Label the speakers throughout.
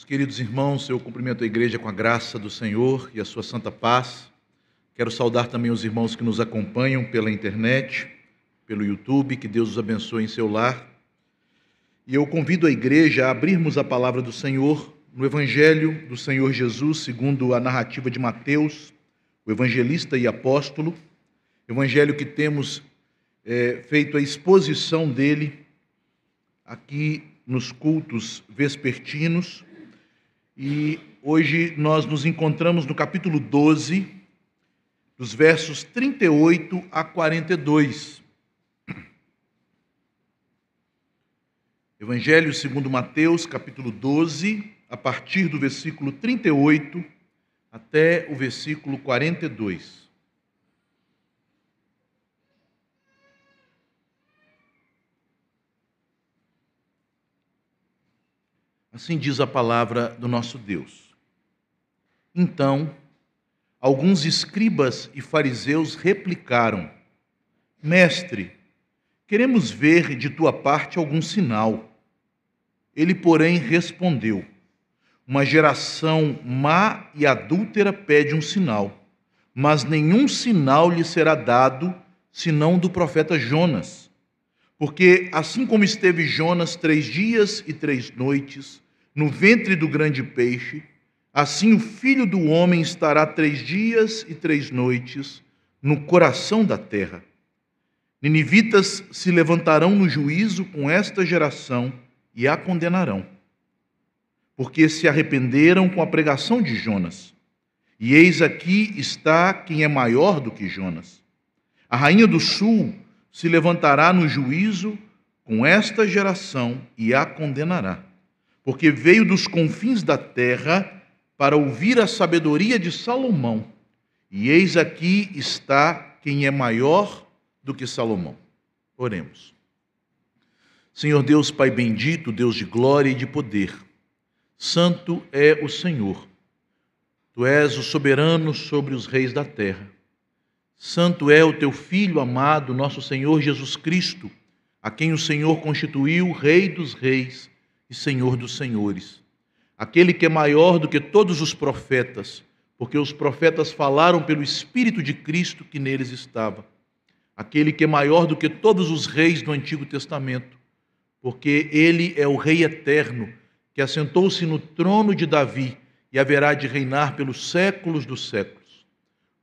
Speaker 1: Meus queridos irmãos, eu cumprimento a igreja com a graça do Senhor e a sua santa paz. Quero saudar também os irmãos que nos acompanham pela internet, pelo YouTube, que Deus os abençoe em seu lar. E eu convido a igreja a abrirmos a palavra do Senhor no Evangelho do Senhor Jesus, segundo a narrativa de Mateus, o evangelista e apóstolo, evangelho que temos é, feito a exposição dele aqui nos cultos vespertinos. E hoje nós nos encontramos no capítulo 12, dos versos 38 a 42. Evangelho segundo Mateus, capítulo 12, a partir do versículo 38 até o versículo 42. Assim diz a palavra do nosso Deus. Então, alguns escribas e fariseus replicaram: Mestre, queremos ver de tua parte algum sinal. Ele, porém, respondeu: Uma geração má e adúltera pede um sinal, mas nenhum sinal lhe será dado senão do profeta Jonas. Porque assim como esteve Jonas três dias e três noites no ventre do grande peixe, assim o filho do homem estará três dias e três noites no coração da terra. Ninivitas se levantarão no juízo com esta geração e a condenarão, porque se arrependeram com a pregação de Jonas. E eis aqui está quem é maior do que Jonas. A rainha do sul se levantará no juízo com esta geração e a condenará, porque veio dos confins da terra para ouvir a sabedoria de Salomão. E eis aqui está quem é maior do que Salomão. Oremos. Senhor Deus, Pai bendito, Deus de glória e de poder, santo é o Senhor. Tu és o soberano sobre os reis da terra. Santo é o teu Filho amado, nosso Senhor Jesus Cristo, a quem o Senhor constituiu Rei dos Reis e Senhor dos Senhores. Aquele que é maior do que todos os profetas, porque os profetas falaram pelo Espírito de Cristo que neles estava. Aquele que é maior do que todos os reis do Antigo Testamento, porque ele é o Rei eterno, que assentou-se no trono de Davi e haverá de reinar pelos séculos dos séculos.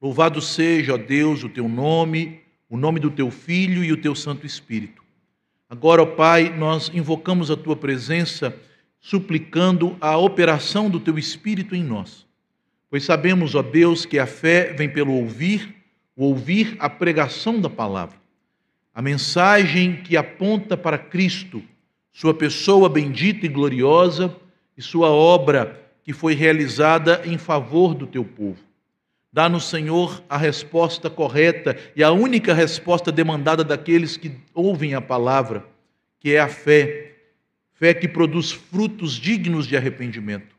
Speaker 1: Louvado seja, ó Deus, o teu nome, o nome do teu Filho e o teu Santo Espírito. Agora, ó Pai, nós invocamos a tua presença, suplicando a operação do teu Espírito em nós. Pois sabemos, ó Deus, que a fé vem pelo ouvir, o ouvir a pregação da palavra. A mensagem que aponta para Cristo, sua pessoa bendita e gloriosa e sua obra que foi realizada em favor do teu povo. Dá-nos, Senhor, a resposta correta e a única resposta demandada daqueles que ouvem a palavra, que é a fé. Fé que produz frutos dignos de arrependimento.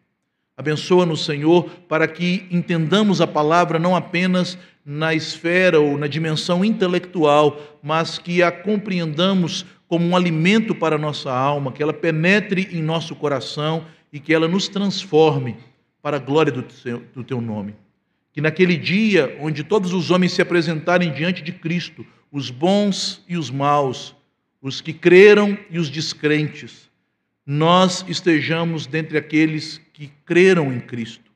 Speaker 1: Abençoa-nos, Senhor, para que entendamos a palavra não apenas na esfera ou na dimensão intelectual, mas que a compreendamos como um alimento para a nossa alma, que ela penetre em nosso coração e que ela nos transforme para a glória do teu, do teu nome que naquele dia onde todos os homens se apresentarem diante de Cristo, os bons e os maus, os que creram e os descrentes, nós estejamos dentre aqueles que creram em Cristo,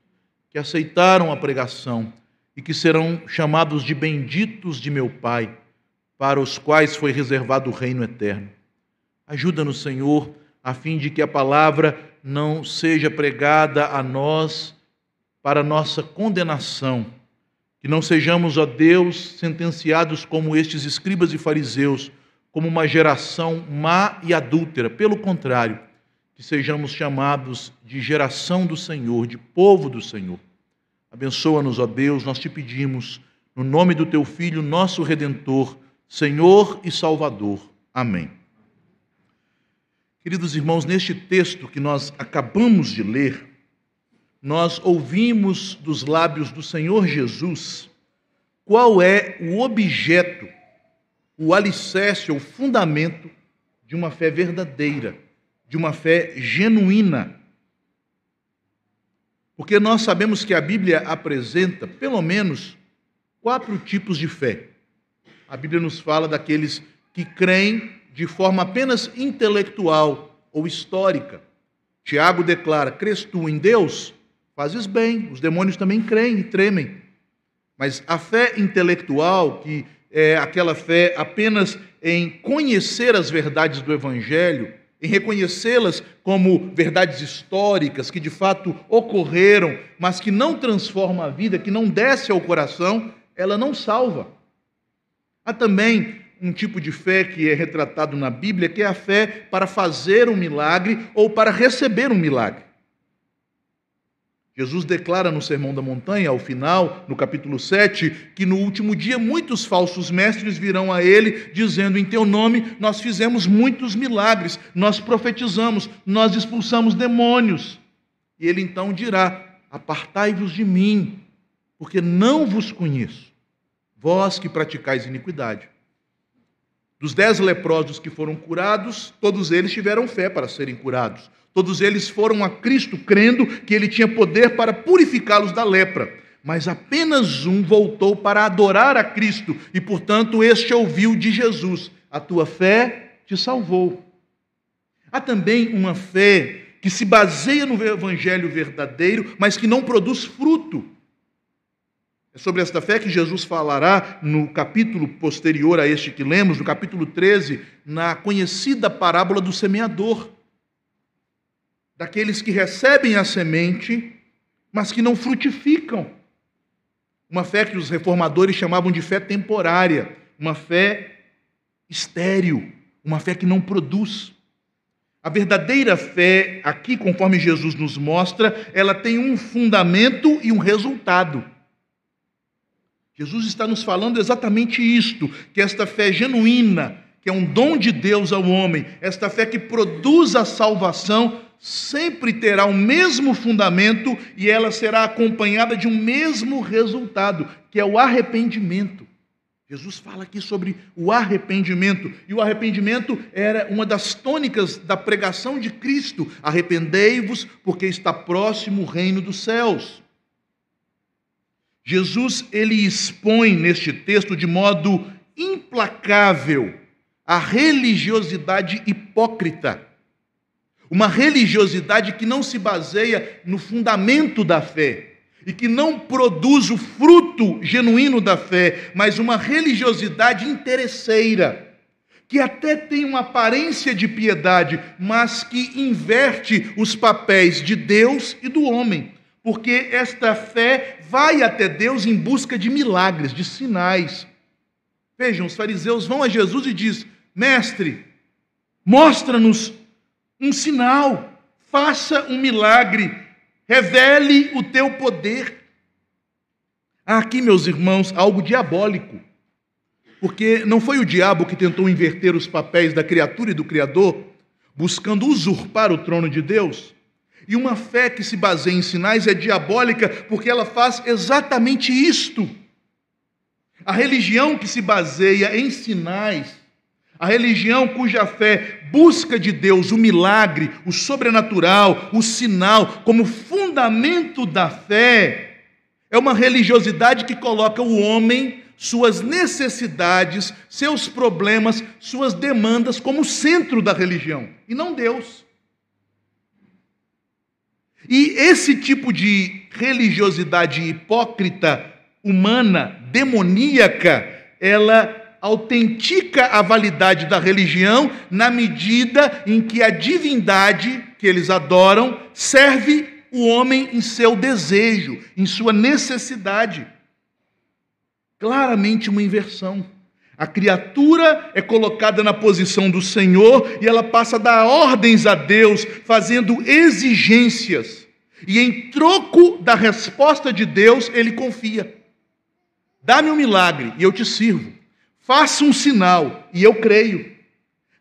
Speaker 1: que aceitaram a pregação e que serão chamados de benditos de meu Pai, para os quais foi reservado o reino eterno. Ajuda-nos, Senhor, a fim de que a palavra não seja pregada a nós para nossa condenação, que não sejamos, ó Deus, sentenciados como estes escribas e fariseus, como uma geração má e adúltera. Pelo contrário, que sejamos chamados de geração do Senhor, de povo do Senhor. Abençoa-nos, ó Deus, nós te pedimos, no nome do teu Filho, nosso Redentor, Senhor e Salvador. Amém. Queridos irmãos, neste texto que nós acabamos de ler, nós ouvimos dos lábios do Senhor Jesus qual é o objeto, o alicerce, o fundamento de uma fé verdadeira, de uma fé genuína. Porque nós sabemos que a Bíblia apresenta, pelo menos, quatro tipos de fé. A Bíblia nos fala daqueles que creem de forma apenas intelectual ou histórica. Tiago declara: Crês tu em Deus? Fazes bem, os demônios também creem e tremem. Mas a fé intelectual, que é aquela fé apenas em conhecer as verdades do Evangelho, em reconhecê-las como verdades históricas que de fato ocorreram, mas que não transforma a vida, que não desce ao coração, ela não salva. Há também um tipo de fé que é retratado na Bíblia, que é a fé para fazer um milagre ou para receber um milagre. Jesus declara no Sermão da Montanha, ao final, no capítulo 7, que no último dia muitos falsos mestres virão a ele, dizendo: Em teu nome nós fizemos muitos milagres, nós profetizamos, nós expulsamos demônios. E ele então dirá: Apartai-vos de mim, porque não vos conheço, vós que praticais iniquidade. Dos dez leprosos que foram curados, todos eles tiveram fé para serem curados. Todos eles foram a Cristo crendo que ele tinha poder para purificá-los da lepra. Mas apenas um voltou para adorar a Cristo e, portanto, este ouviu de Jesus: A tua fé te salvou. Há também uma fé que se baseia no evangelho verdadeiro, mas que não produz fruto. É sobre esta fé que Jesus falará no capítulo posterior a este que lemos, no capítulo 13, na conhecida parábola do semeador daqueles que recebem a semente, mas que não frutificam. Uma fé que os reformadores chamavam de fé temporária, uma fé estéril, uma fé que não produz. A verdadeira fé, aqui, conforme Jesus nos mostra, ela tem um fundamento e um resultado. Jesus está nos falando exatamente isto: que esta fé genuína, que é um dom de Deus ao homem, esta fé que produz a salvação, sempre terá o mesmo fundamento e ela será acompanhada de um mesmo resultado, que é o arrependimento. Jesus fala aqui sobre o arrependimento, e o arrependimento era uma das tônicas da pregação de Cristo: arrependei-vos, porque está próximo o reino dos céus. Jesus ele expõe neste texto de modo implacável a religiosidade hipócrita uma religiosidade que não se baseia no fundamento da fé e que não produz o fruto genuíno da fé, mas uma religiosidade interesseira, que até tem uma aparência de piedade, mas que inverte os papéis de Deus e do homem, porque esta fé vai até Deus em busca de milagres, de sinais. Vejam, os fariseus vão a Jesus e diz: Mestre, mostra-nos um sinal, faça um milagre, revele o teu poder. Há aqui, meus irmãos, algo diabólico. Porque não foi o diabo que tentou inverter os papéis da criatura e do Criador, buscando usurpar o trono de Deus. E uma fé que se baseia em sinais é diabólica porque ela faz exatamente isto. A religião que se baseia em sinais a religião cuja fé busca de Deus o milagre, o sobrenatural, o sinal, como fundamento da fé, é uma religiosidade que coloca o homem, suas necessidades, seus problemas, suas demandas como centro da religião, e não Deus. E esse tipo de religiosidade hipócrita, humana, demoníaca, ela autentica a validade da religião na medida em que a divindade que eles adoram serve o homem em seu desejo, em sua necessidade. Claramente uma inversão. A criatura é colocada na posição do Senhor e ela passa a dar ordens a Deus, fazendo exigências. E em troco da resposta de Deus, ele confia: dá-me um milagre e eu te sirvo. Faça um sinal e eu creio.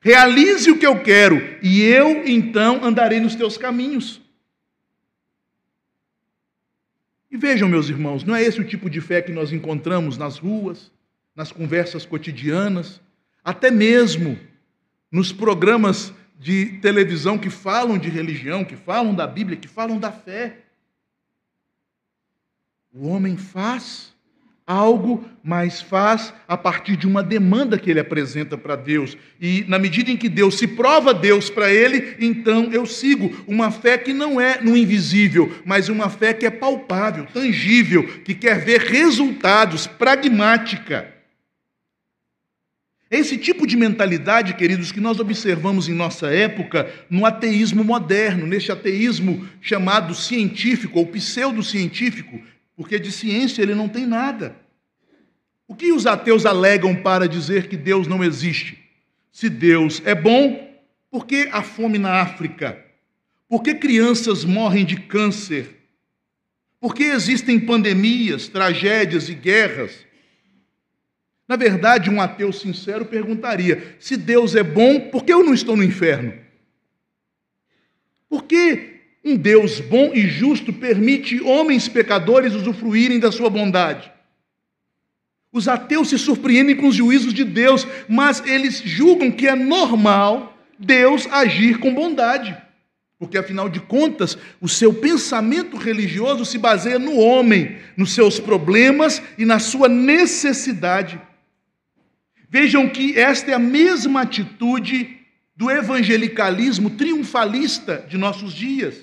Speaker 1: Realize o que eu quero e eu então andarei nos teus caminhos. E vejam, meus irmãos, não é esse o tipo de fé que nós encontramos nas ruas, nas conversas cotidianas, até mesmo nos programas de televisão que falam de religião, que falam da Bíblia, que falam da fé. O homem faz algo, mas faz a partir de uma demanda que ele apresenta para Deus. E na medida em que Deus se prova Deus para ele, então eu sigo uma fé que não é no invisível, mas uma fé que é palpável, tangível, que quer ver resultados, pragmática. É esse tipo de mentalidade, queridos, que nós observamos em nossa época no ateísmo moderno, neste ateísmo chamado científico ou pseudocientífico, porque de ciência ele não tem nada. O que os ateus alegam para dizer que Deus não existe? Se Deus é bom, por que a fome na África? Por que crianças morrem de câncer? Por que existem pandemias, tragédias e guerras? Na verdade, um ateu sincero perguntaria: se Deus é bom, por que eu não estou no inferno? Por que um Deus bom e justo permite homens pecadores usufruírem da sua bondade? Os ateus se surpreendem com os juízos de Deus, mas eles julgam que é normal Deus agir com bondade. Porque, afinal de contas, o seu pensamento religioso se baseia no homem, nos seus problemas e na sua necessidade. Vejam que esta é a mesma atitude do evangelicalismo triunfalista de nossos dias,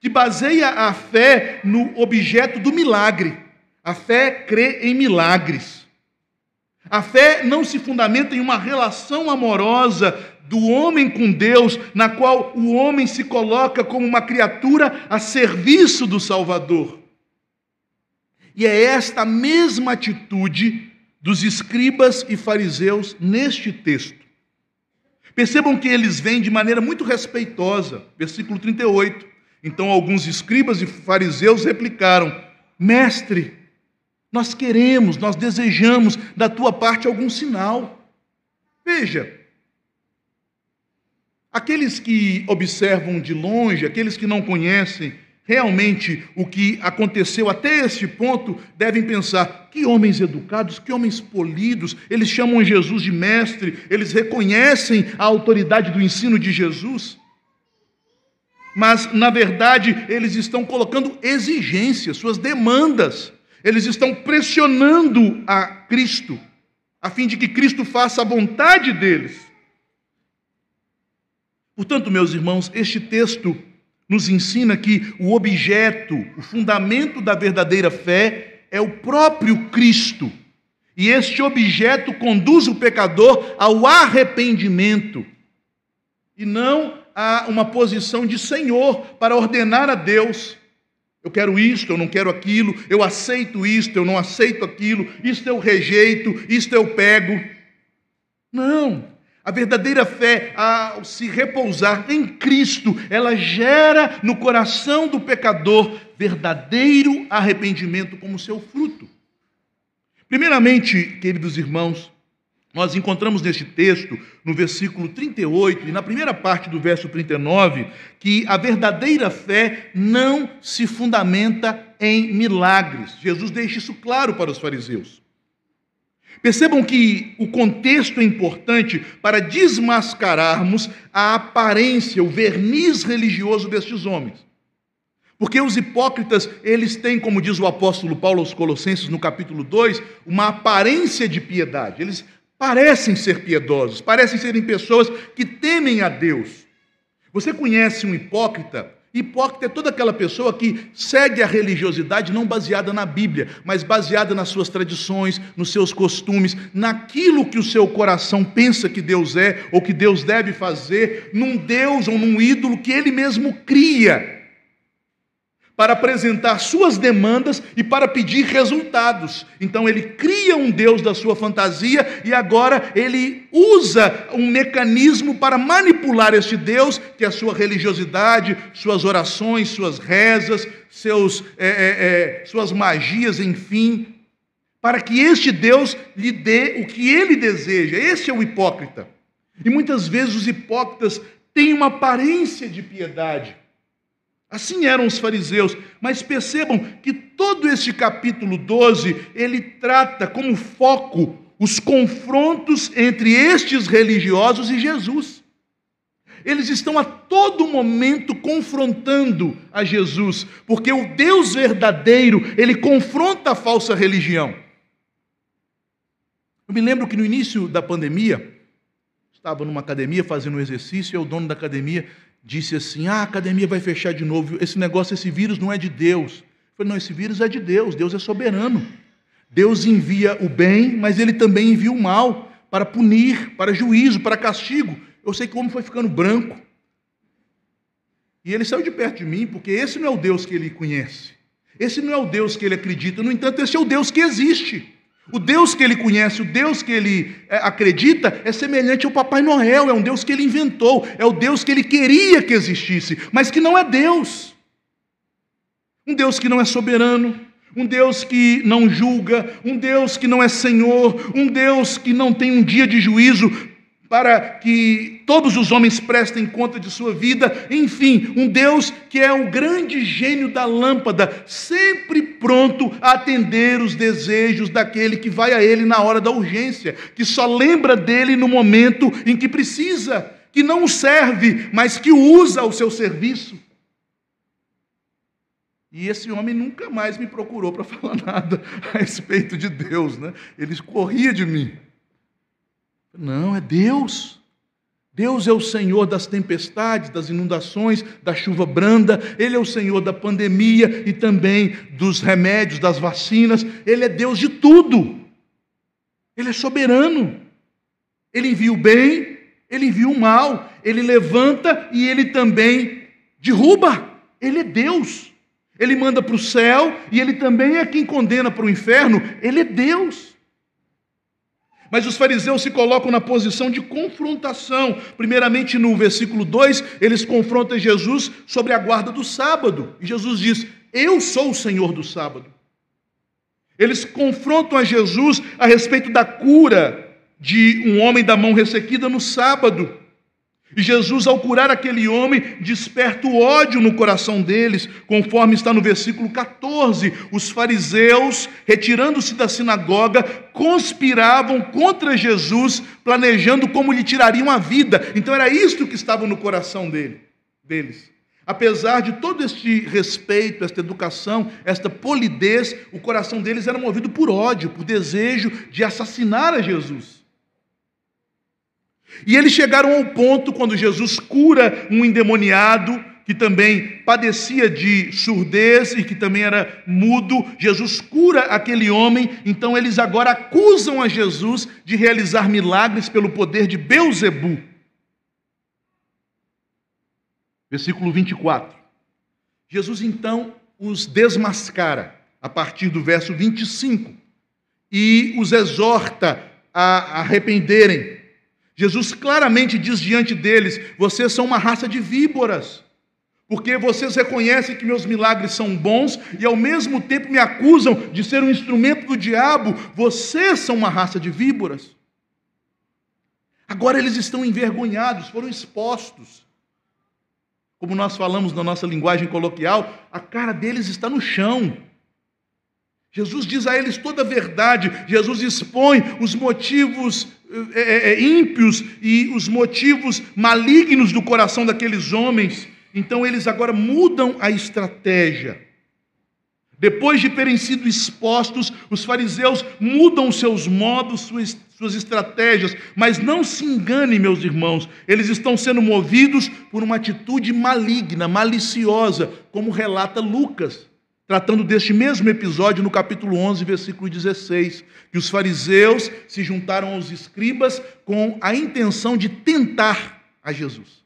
Speaker 1: que baseia a fé no objeto do milagre. A fé crê em milagres. A fé não se fundamenta em uma relação amorosa do homem com Deus, na qual o homem se coloca como uma criatura a serviço do Salvador. E é esta mesma atitude dos escribas e fariseus neste texto. Percebam que eles vêm de maneira muito respeitosa. Versículo 38. Então alguns escribas e fariseus replicaram: Mestre, nós queremos, nós desejamos da tua parte algum sinal. Veja, aqueles que observam de longe, aqueles que não conhecem realmente o que aconteceu até este ponto, devem pensar: que homens educados, que homens polidos, eles chamam Jesus de mestre, eles reconhecem a autoridade do ensino de Jesus. Mas, na verdade, eles estão colocando exigências, suas demandas, eles estão pressionando a Cristo, a fim de que Cristo faça a vontade deles. Portanto, meus irmãos, este texto nos ensina que o objeto, o fundamento da verdadeira fé é o próprio Cristo. E este objeto conduz o pecador ao arrependimento e não a uma posição de senhor para ordenar a Deus. Eu quero isto, eu não quero aquilo, eu aceito isto, eu não aceito aquilo, isto eu rejeito, isto eu pego. Não. A verdadeira fé, ao se repousar em Cristo, ela gera no coração do pecador verdadeiro arrependimento como seu fruto. Primeiramente, queridos irmãos, nós encontramos neste texto, no versículo 38 e na primeira parte do verso 39, que a verdadeira fé não se fundamenta em milagres. Jesus deixa isso claro para os fariseus. Percebam que o contexto é importante para desmascararmos a aparência, o verniz religioso destes homens. Porque os hipócritas, eles têm, como diz o apóstolo Paulo aos Colossenses no capítulo 2, uma aparência de piedade. Eles parecem ser piedosos, parecem serem pessoas que temem a Deus. Você conhece um hipócrita? Hipócrita é toda aquela pessoa que segue a religiosidade não baseada na Bíblia, mas baseada nas suas tradições, nos seus costumes, naquilo que o seu coração pensa que Deus é ou que Deus deve fazer, num Deus ou num ídolo que ele mesmo cria para apresentar suas demandas e para pedir resultados. Então ele cria um Deus da sua fantasia e agora ele usa um mecanismo para manipular este Deus, que é a sua religiosidade, suas orações, suas rezas, seus, é, é, é, suas magias, enfim, para que este Deus lhe dê o que ele deseja. Esse é o hipócrita. E muitas vezes os hipócritas têm uma aparência de piedade Assim eram os fariseus, mas percebam que todo este capítulo 12, ele trata como foco os confrontos entre estes religiosos e Jesus. Eles estão a todo momento confrontando a Jesus, porque o Deus verdadeiro, ele confronta a falsa religião. Eu me lembro que no início da pandemia, estava numa academia fazendo um exercício e o dono da academia disse assim: Ah, a academia vai fechar de novo. Esse negócio, esse vírus não é de Deus. Eu falei: Não, esse vírus é de Deus. Deus é soberano. Deus envia o bem, mas ele também envia o mal para punir, para juízo, para castigo. Eu sei que o homem foi ficando branco. E ele saiu de perto de mim, porque esse não é o Deus que ele conhece. Esse não é o Deus que ele acredita. No entanto, esse é o Deus que existe. O Deus que ele conhece, o Deus que ele é, acredita, é semelhante ao Papai Noel, é um Deus que ele inventou, é o Deus que ele queria que existisse, mas que não é Deus. Um Deus que não é soberano, um Deus que não julga, um Deus que não é Senhor, um Deus que não tem um dia de juízo para que todos os homens prestem conta de sua vida, enfim, um Deus que é o grande gênio da lâmpada, sempre pronto a atender os desejos daquele que vai a ele na hora da urgência, que só lembra dele no momento em que precisa, que não o serve, mas que o usa ao seu serviço. E esse homem nunca mais me procurou para falar nada a respeito de Deus, né? Ele corria de mim. Não, é Deus. Deus é o Senhor das tempestades, das inundações, da chuva branda, Ele é o Senhor da pandemia e também dos remédios, das vacinas, Ele é Deus de tudo. Ele é soberano. Ele envia o bem, Ele envia o mal, Ele levanta e Ele também derruba. Ele é Deus. Ele manda para o céu e Ele também é quem condena para o inferno. Ele é Deus. Mas os fariseus se colocam na posição de confrontação. Primeiramente, no versículo 2, eles confrontam Jesus sobre a guarda do sábado. E Jesus diz: Eu sou o Senhor do sábado. Eles confrontam a Jesus a respeito da cura de um homem da mão ressequida no sábado. E Jesus, ao curar aquele homem, desperta o ódio no coração deles, conforme está no versículo 14. Os fariseus, retirando-se da sinagoga, conspiravam contra Jesus, planejando como lhe tirariam a vida. Então era isto que estava no coração dele, deles. Apesar de todo este respeito, esta educação, esta polidez, o coração deles era movido por ódio, por desejo de assassinar a Jesus. E eles chegaram ao ponto, quando Jesus cura um endemoniado, que também padecia de surdez e que também era mudo, Jesus cura aquele homem, então eles agora acusam a Jesus de realizar milagres pelo poder de Beuzebu. Versículo 24. Jesus então os desmascara, a partir do verso 25, e os exorta a arrependerem Jesus claramente diz diante deles: vocês são uma raça de víboras, porque vocês reconhecem que meus milagres são bons e ao mesmo tempo me acusam de ser um instrumento do diabo. Vocês são uma raça de víboras. Agora eles estão envergonhados, foram expostos. Como nós falamos na nossa linguagem coloquial, a cara deles está no chão. Jesus diz a eles toda a verdade, Jesus expõe os motivos é, é, é, ímpios e os motivos malignos do coração daqueles homens. Então eles agora mudam a estratégia. Depois de terem sido expostos, os fariseus mudam seus modos, suas, suas estratégias. Mas não se engane, meus irmãos, eles estão sendo movidos por uma atitude maligna, maliciosa, como relata Lucas tratando deste mesmo episódio no capítulo 11, versículo 16, que os fariseus se juntaram aos escribas com a intenção de tentar a Jesus.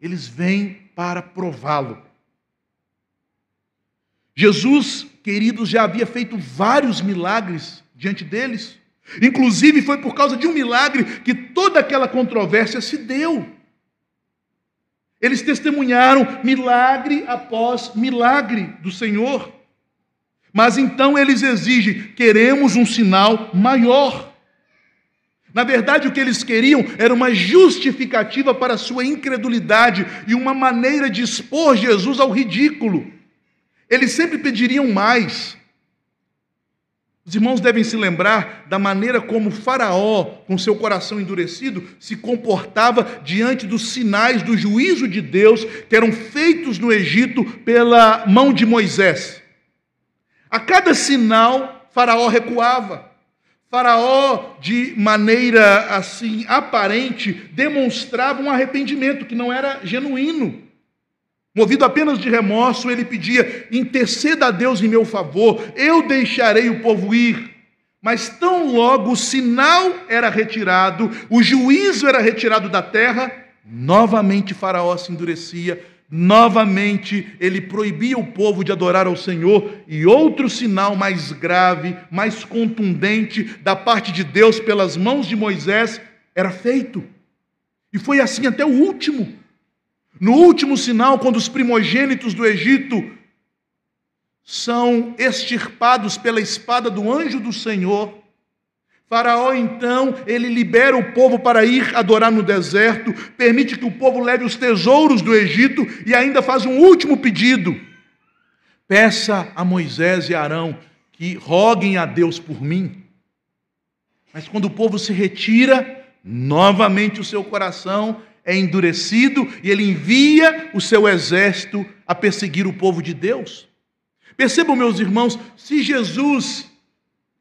Speaker 1: Eles vêm para prová-lo. Jesus, queridos, já havia feito vários milagres diante deles. Inclusive, foi por causa de um milagre que toda aquela controvérsia se deu. Eles testemunharam milagre após milagre do Senhor. Mas então eles exigem: queremos um sinal maior. Na verdade, o que eles queriam era uma justificativa para a sua incredulidade e uma maneira de expor Jesus ao ridículo. Eles sempre pediriam mais. Os irmãos devem se lembrar da maneira como Faraó, com seu coração endurecido, se comportava diante dos sinais do juízo de Deus que eram feitos no Egito pela mão de Moisés. A cada sinal, Faraó recuava. Faraó, de maneira assim aparente, demonstrava um arrependimento que não era genuíno. Movido apenas de remorso, ele pedia: interceda a Deus em meu favor, eu deixarei o povo ir. Mas tão logo o sinal era retirado, o juízo era retirado da terra, novamente Faraó se endurecia, novamente ele proibia o povo de adorar ao Senhor, e outro sinal mais grave, mais contundente da parte de Deus pelas mãos de Moisés era feito. E foi assim até o último. No último sinal, quando os primogênitos do Egito são extirpados pela espada do anjo do Senhor, Faraó então, ele libera o povo para ir adorar no deserto, permite que o povo leve os tesouros do Egito e ainda faz um último pedido. Peça a Moisés e Arão que roguem a Deus por mim. Mas quando o povo se retira, novamente o seu coração é endurecido e ele envia o seu exército a perseguir o povo de Deus. Percebam, meus irmãos, se Jesus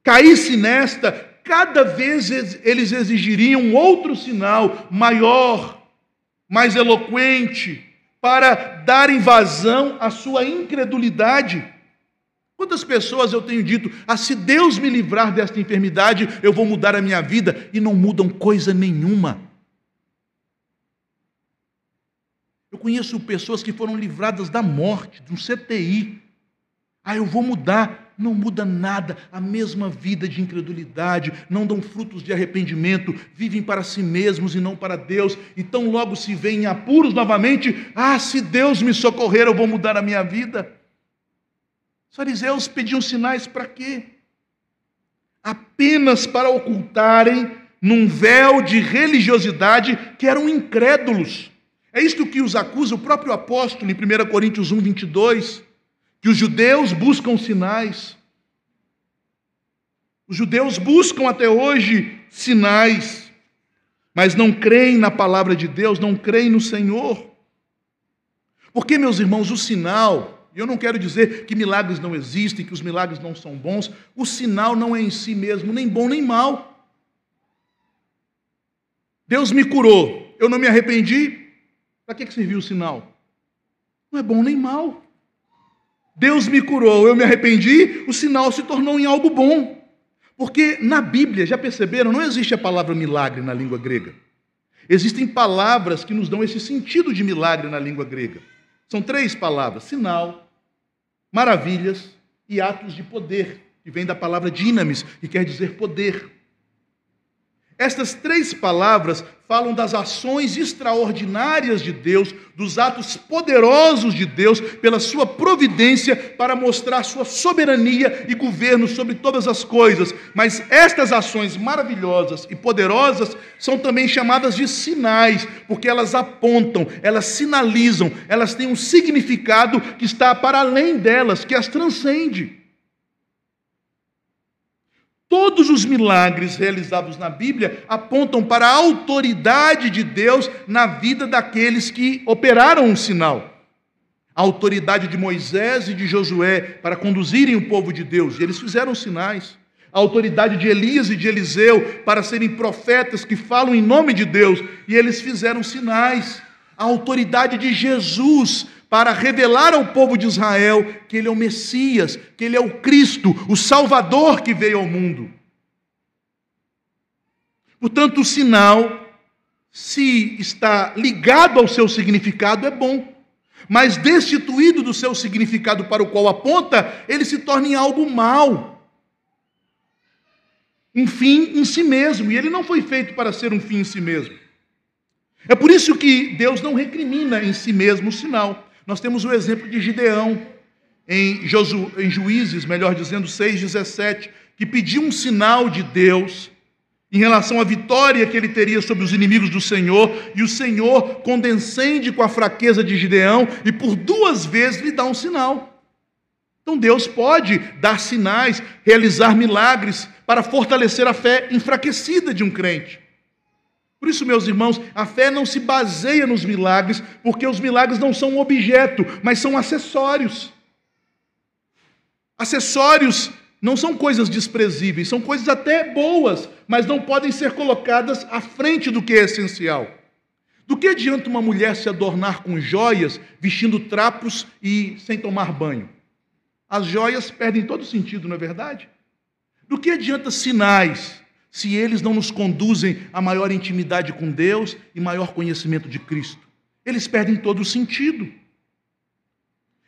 Speaker 1: caísse nesta, cada vez eles exigiriam outro sinal maior, mais eloquente, para dar invasão à sua incredulidade. Quantas pessoas eu tenho dito, ah, se Deus me livrar desta enfermidade, eu vou mudar a minha vida, e não mudam coisa nenhuma. Eu conheço pessoas que foram livradas da morte, de um CTI. Ah, eu vou mudar. Não muda nada, a mesma vida de incredulidade, não dão frutos de arrependimento, vivem para si mesmos e não para Deus, e tão logo se veem em apuros novamente, ah, se Deus me socorrer, eu vou mudar a minha vida. Os fariseus pediam sinais para quê? Apenas para ocultarem num véu de religiosidade que eram incrédulos. É isto que os acusa o próprio apóstolo em 1 Coríntios 1, 22, que os judeus buscam sinais. Os judeus buscam até hoje sinais, mas não creem na palavra de Deus, não creem no Senhor. Porque, meus irmãos, o sinal, e eu não quero dizer que milagres não existem, que os milagres não são bons, o sinal não é em si mesmo nem bom nem mal. Deus me curou, eu não me arrependi, para que serviu o sinal? Não é bom nem mal. Deus me curou, eu me arrependi, o sinal se tornou em algo bom. Porque na Bíblia, já perceberam, não existe a palavra milagre na língua grega. Existem palavras que nos dão esse sentido de milagre na língua grega. São três palavras: sinal, maravilhas e atos de poder, que vem da palavra dinamis, que quer dizer poder. Estas três palavras falam das ações extraordinárias de Deus, dos atos poderosos de Deus, pela sua providência para mostrar sua soberania e governo sobre todas as coisas. Mas estas ações maravilhosas e poderosas são também chamadas de sinais, porque elas apontam, elas sinalizam, elas têm um significado que está para além delas, que as transcende. Todos os milagres realizados na Bíblia apontam para a autoridade de Deus na vida daqueles que operaram um sinal. A autoridade de Moisés e de Josué para conduzirem o povo de Deus, e eles fizeram sinais. A autoridade de Elias e de Eliseu para serem profetas que falam em nome de Deus, e eles fizeram sinais. A autoridade de Jesus para revelar ao povo de Israel que ele é o Messias, que ele é o Cristo, o Salvador que veio ao mundo. Portanto, o sinal, se está ligado ao seu significado, é bom. Mas destituído do seu significado para o qual aponta, ele se torna em algo mal. Um fim em si mesmo. E ele não foi feito para ser um fim em si mesmo. É por isso que Deus não recrimina em si mesmo o sinal. Nós temos o exemplo de Gideão, em, Josu, em Juízes, melhor dizendo, 6,17, que pediu um sinal de Deus em relação à vitória que ele teria sobre os inimigos do Senhor, e o Senhor condescende com a fraqueza de Gideão e por duas vezes lhe dá um sinal. Então Deus pode dar sinais, realizar milagres para fortalecer a fé enfraquecida de um crente. Por isso, meus irmãos, a fé não se baseia nos milagres, porque os milagres não são um objeto, mas são acessórios. Acessórios não são coisas desprezíveis, são coisas até boas, mas não podem ser colocadas à frente do que é essencial. Do que adianta uma mulher se adornar com joias, vestindo trapos e sem tomar banho? As joias perdem todo sentido, não é verdade? Do que adianta sinais, se eles não nos conduzem a maior intimidade com Deus e maior conhecimento de Cristo. Eles perdem todo o sentido.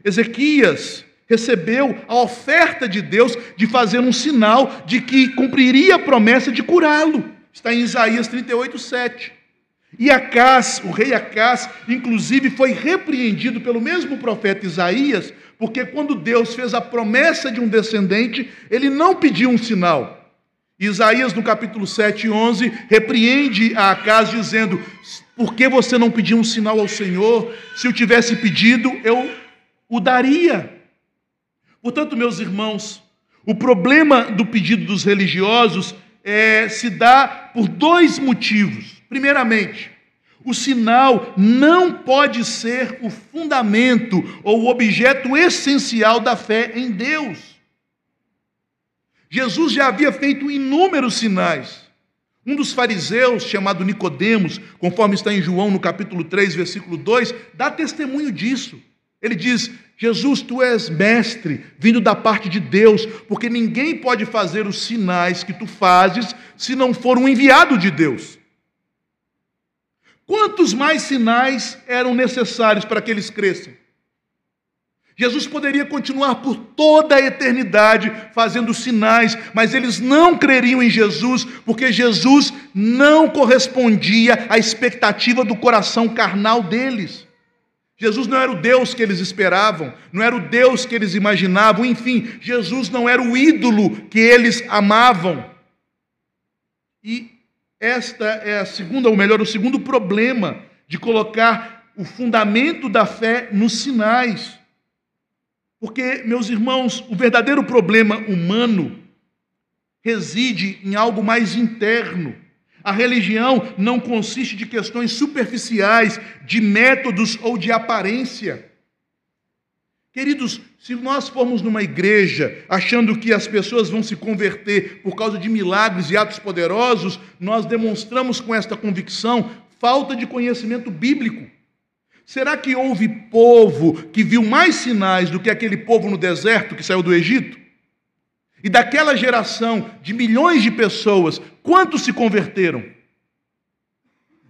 Speaker 1: Ezequias recebeu a oferta de Deus de fazer um sinal de que cumpriria a promessa de curá-lo. Está em Isaías 38, 7. E Acás, o rei Acás, inclusive foi repreendido pelo mesmo profeta Isaías, porque quando Deus fez a promessa de um descendente, ele não pediu um sinal, Isaías, no capítulo 7 e 11, repreende a Acas dizendo: Por que você não pediu um sinal ao Senhor? Se eu tivesse pedido, eu o daria. Portanto, meus irmãos, o problema do pedido dos religiosos é, se dá por dois motivos. Primeiramente, o sinal não pode ser o fundamento ou o objeto essencial da fé em Deus. Jesus já havia feito inúmeros sinais. Um dos fariseus, chamado Nicodemos, conforme está em João no capítulo 3, versículo 2, dá testemunho disso. Ele diz: Jesus, tu és mestre, vindo da parte de Deus, porque ninguém pode fazer os sinais que tu fazes se não for um enviado de Deus. Quantos mais sinais eram necessários para que eles crescem? Jesus poderia continuar por toda a eternidade fazendo sinais, mas eles não creriam em Jesus, porque Jesus não correspondia à expectativa do coração carnal deles. Jesus não era o Deus que eles esperavam, não era o Deus que eles imaginavam, enfim, Jesus não era o ídolo que eles amavam. E esta é a segunda, ou melhor, o segundo problema de colocar o fundamento da fé nos sinais. Porque, meus irmãos, o verdadeiro problema humano reside em algo mais interno. A religião não consiste de questões superficiais, de métodos ou de aparência. Queridos, se nós formos numa igreja achando que as pessoas vão se converter por causa de milagres e atos poderosos, nós demonstramos com esta convicção falta de conhecimento bíblico. Será que houve povo que viu mais sinais do que aquele povo no deserto que saiu do Egito? E daquela geração de milhões de pessoas, quantos se converteram?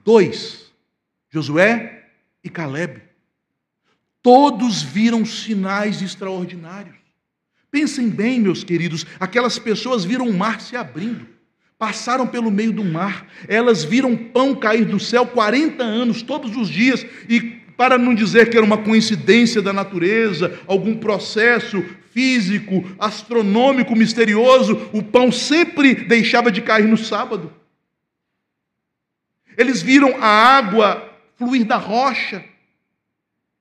Speaker 1: Dois: Josué e Caleb. Todos viram sinais extraordinários. Pensem bem, meus queridos, aquelas pessoas viram o mar se abrindo, passaram pelo meio do mar, elas viram pão cair do céu 40 anos, todos os dias, e para não dizer que era uma coincidência da natureza, algum processo físico, astronômico, misterioso, o pão sempre deixava de cair no sábado. Eles viram a água fluir da rocha.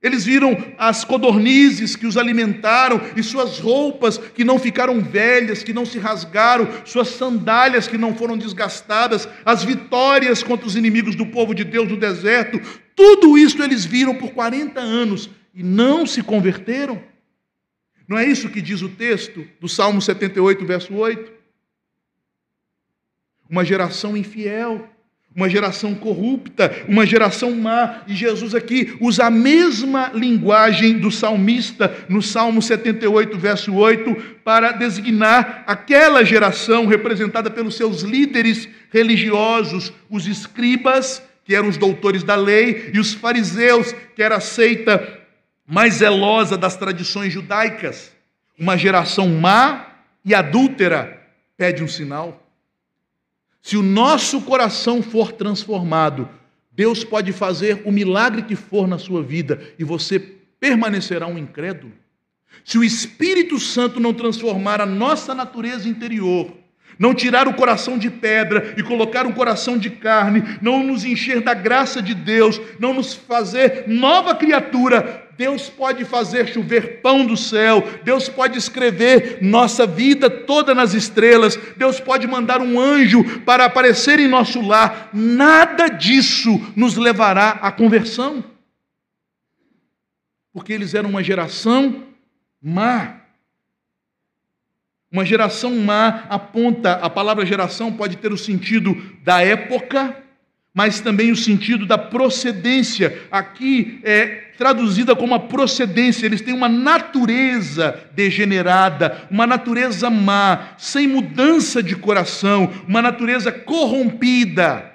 Speaker 1: Eles viram as codornizes que os alimentaram e suas roupas que não ficaram velhas, que não se rasgaram, suas sandálias que não foram desgastadas, as vitórias contra os inimigos do povo de Deus no deserto. Tudo isso eles viram por 40 anos e não se converteram. Não é isso que diz o texto do Salmo 78, verso 8? Uma geração infiel uma geração corrupta, uma geração má. E Jesus aqui usa a mesma linguagem do salmista no Salmo 78, verso 8, para designar aquela geração representada pelos seus líderes religiosos, os escribas, que eram os doutores da lei, e os fariseus, que era a seita mais zelosa das tradições judaicas. Uma geração má e adúltera pede um sinal. Se o nosso coração for transformado, Deus pode fazer o milagre que for na sua vida e você permanecerá um incrédulo. Se o Espírito Santo não transformar a nossa natureza interior, não tirar o coração de pedra e colocar um coração de carne, não nos encher da graça de Deus, não nos fazer nova criatura, Deus pode fazer chover pão do céu, Deus pode escrever nossa vida toda nas estrelas, Deus pode mandar um anjo para aparecer em nosso lar, nada disso nos levará à conversão. Porque eles eram uma geração má. Uma geração má aponta, a palavra geração pode ter o sentido da época, mas também o sentido da procedência. Aqui é traduzida como a procedência, eles têm uma natureza degenerada, uma natureza má, sem mudança de coração, uma natureza corrompida.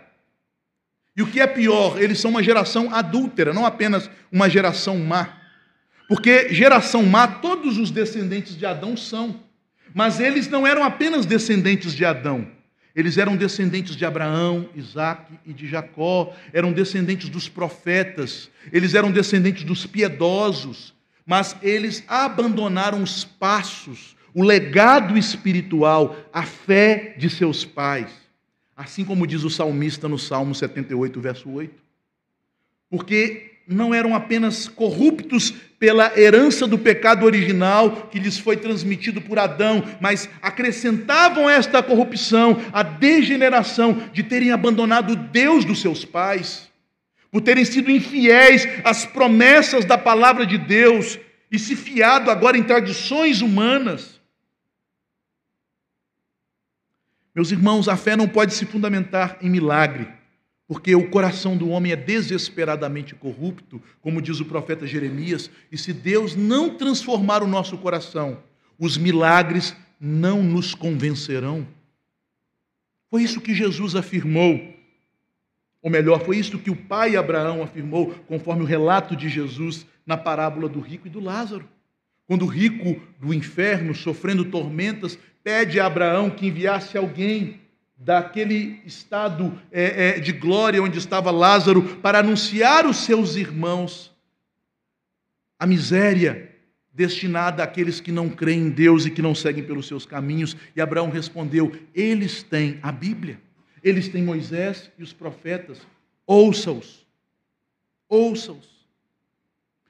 Speaker 1: E o que é pior, eles são uma geração adúltera, não apenas uma geração má. Porque geração má, todos os descendentes de Adão são. Mas eles não eram apenas descendentes de Adão. Eles eram descendentes de Abraão, Isaac e de Jacó, eram descendentes dos profetas, eles eram descendentes dos piedosos, mas eles abandonaram os passos, o legado espiritual, a fé de seus pais. Assim como diz o salmista no Salmo 78, verso 8. Porque não eram apenas corruptos pela herança do pecado original que lhes foi transmitido por Adão, mas acrescentavam esta corrupção, a degeneração de terem abandonado o Deus dos seus pais, por terem sido infiéis às promessas da palavra de Deus e se fiado agora em tradições humanas. Meus irmãos, a fé não pode se fundamentar em milagre porque o coração do homem é desesperadamente corrupto, como diz o profeta Jeremias, e se Deus não transformar o nosso coração, os milagres não nos convencerão. Foi isso que Jesus afirmou. Ou melhor, foi isso que o pai Abraão afirmou, conforme o relato de Jesus na parábola do rico e do Lázaro. Quando o rico do inferno, sofrendo tormentas, pede a Abraão que enviasse alguém daquele estado é, é, de glória onde estava Lázaro, para anunciar aos seus irmãos a miséria destinada àqueles que não creem em Deus e que não seguem pelos seus caminhos. E Abraão respondeu: Eles têm a Bíblia, eles têm Moisés e os profetas, ouça-os, ouça-os.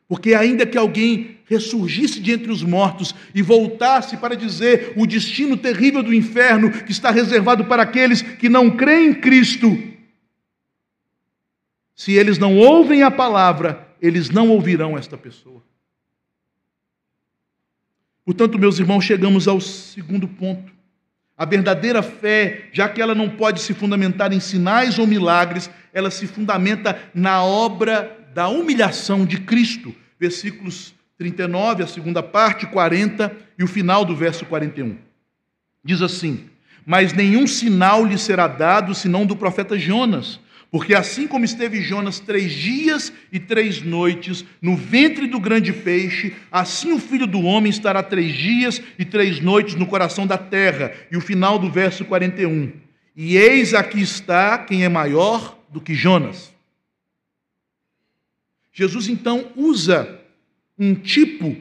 Speaker 1: Porque ainda que alguém ressurgisse de entre os mortos e voltasse para dizer o destino terrível do inferno que está reservado para aqueles que não creem em Cristo, se eles não ouvem a palavra, eles não ouvirão esta pessoa. Portanto, meus irmãos, chegamos ao segundo ponto. A verdadeira fé, já que ela não pode se fundamentar em sinais ou milagres, ela se fundamenta na obra da humilhação de Cristo. Versículos 39, a segunda parte, 40 e o final do verso 41. Diz assim: Mas nenhum sinal lhe será dado senão do profeta Jonas. Porque assim como esteve Jonas três dias e três noites no ventre do grande peixe, assim o filho do homem estará três dias e três noites no coração da terra. E o final do verso 41. E eis aqui está quem é maior do que Jonas. Jesus então usa um tipo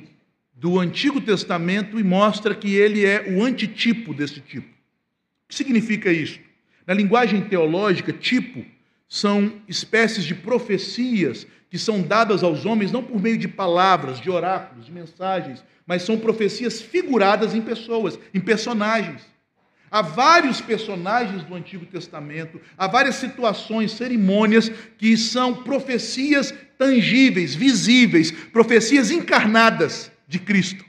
Speaker 1: do Antigo Testamento e mostra que ele é o antitipo desse tipo. O que significa isso? Na linguagem teológica, tipo são espécies de profecias que são dadas aos homens não por meio de palavras, de oráculos, de mensagens, mas são profecias figuradas em pessoas, em personagens. Há vários personagens do Antigo Testamento, há várias situações, cerimônias que são profecias tangíveis, visíveis, profecias encarnadas de Cristo.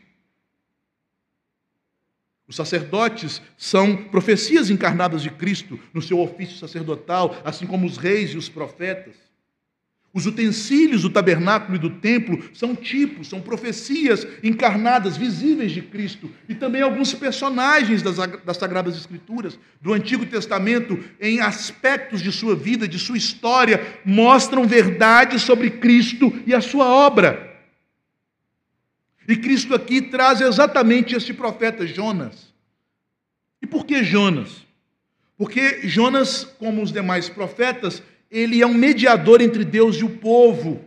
Speaker 1: Os sacerdotes são profecias encarnadas de Cristo no seu ofício sacerdotal, assim como os reis e os profetas. Os utensílios do tabernáculo e do templo são tipos, são profecias encarnadas, visíveis de Cristo. E também alguns personagens das, das Sagradas Escrituras, do Antigo Testamento, em aspectos de sua vida, de sua história, mostram verdades sobre Cristo e a sua obra. E Cristo aqui traz exatamente este profeta Jonas. E por que Jonas? Porque Jonas, como os demais profetas, ele é um mediador entre Deus e o povo.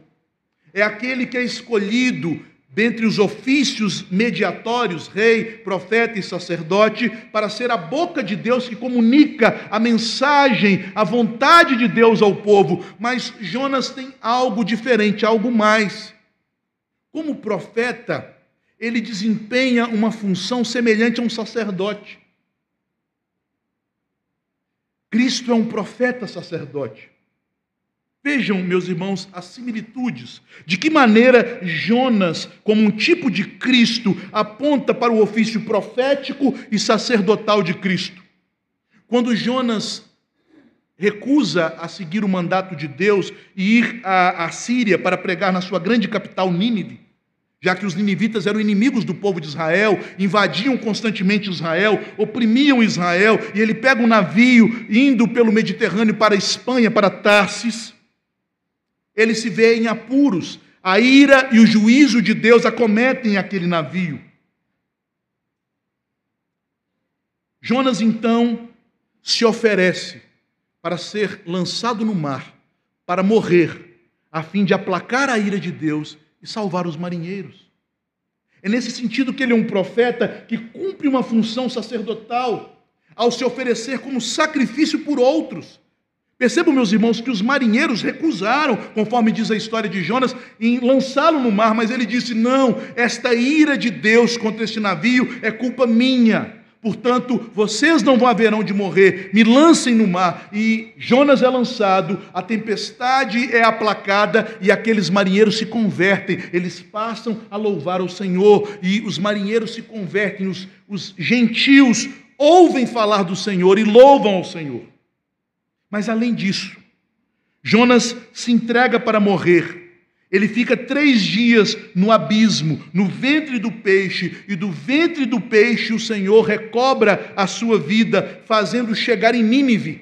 Speaker 1: É aquele que é escolhido dentre os ofícios mediatórios, rei, profeta e sacerdote, para ser a boca de Deus que comunica a mensagem, a vontade de Deus ao povo. Mas Jonas tem algo diferente, algo mais. como profeta, ele desempenha uma função semelhante a um sacerdote. Cristo é um profeta sacerdote. Vejam, meus irmãos, as similitudes. De que maneira Jonas, como um tipo de Cristo, aponta para o ofício profético e sacerdotal de Cristo. Quando Jonas recusa a seguir o mandato de Deus e ir à, Síria para pregar na sua grande capital Nínive, já que os ninivitas eram inimigos do povo de Israel, invadiam constantemente Israel, oprimiam Israel, e ele pega um navio indo pelo Mediterrâneo para a Espanha, para Tarsis. Ele se vê em apuros, a ira e o juízo de Deus acometem aquele navio. Jonas então se oferece para ser lançado no mar, para morrer, a fim de aplacar a ira de Deus e salvar os marinheiros. É nesse sentido que ele é um profeta que cumpre uma função sacerdotal ao se oferecer como sacrifício por outros. Percebam, meus irmãos, que os marinheiros recusaram, conforme diz a história de Jonas, em lançá-lo no mar, mas ele disse: Não, esta ira de Deus contra este navio é culpa minha. Portanto, vocês não haverão de morrer, me lancem no mar. E Jonas é lançado, a tempestade é aplacada e aqueles marinheiros se convertem, eles passam a louvar o Senhor e os marinheiros se convertem, os, os gentios ouvem falar do Senhor e louvam ao Senhor. Mas além disso, Jonas se entrega para morrer ele fica três dias no abismo, no ventre do peixe, e do ventre do peixe o Senhor recobra a sua vida, fazendo chegar em Nínive.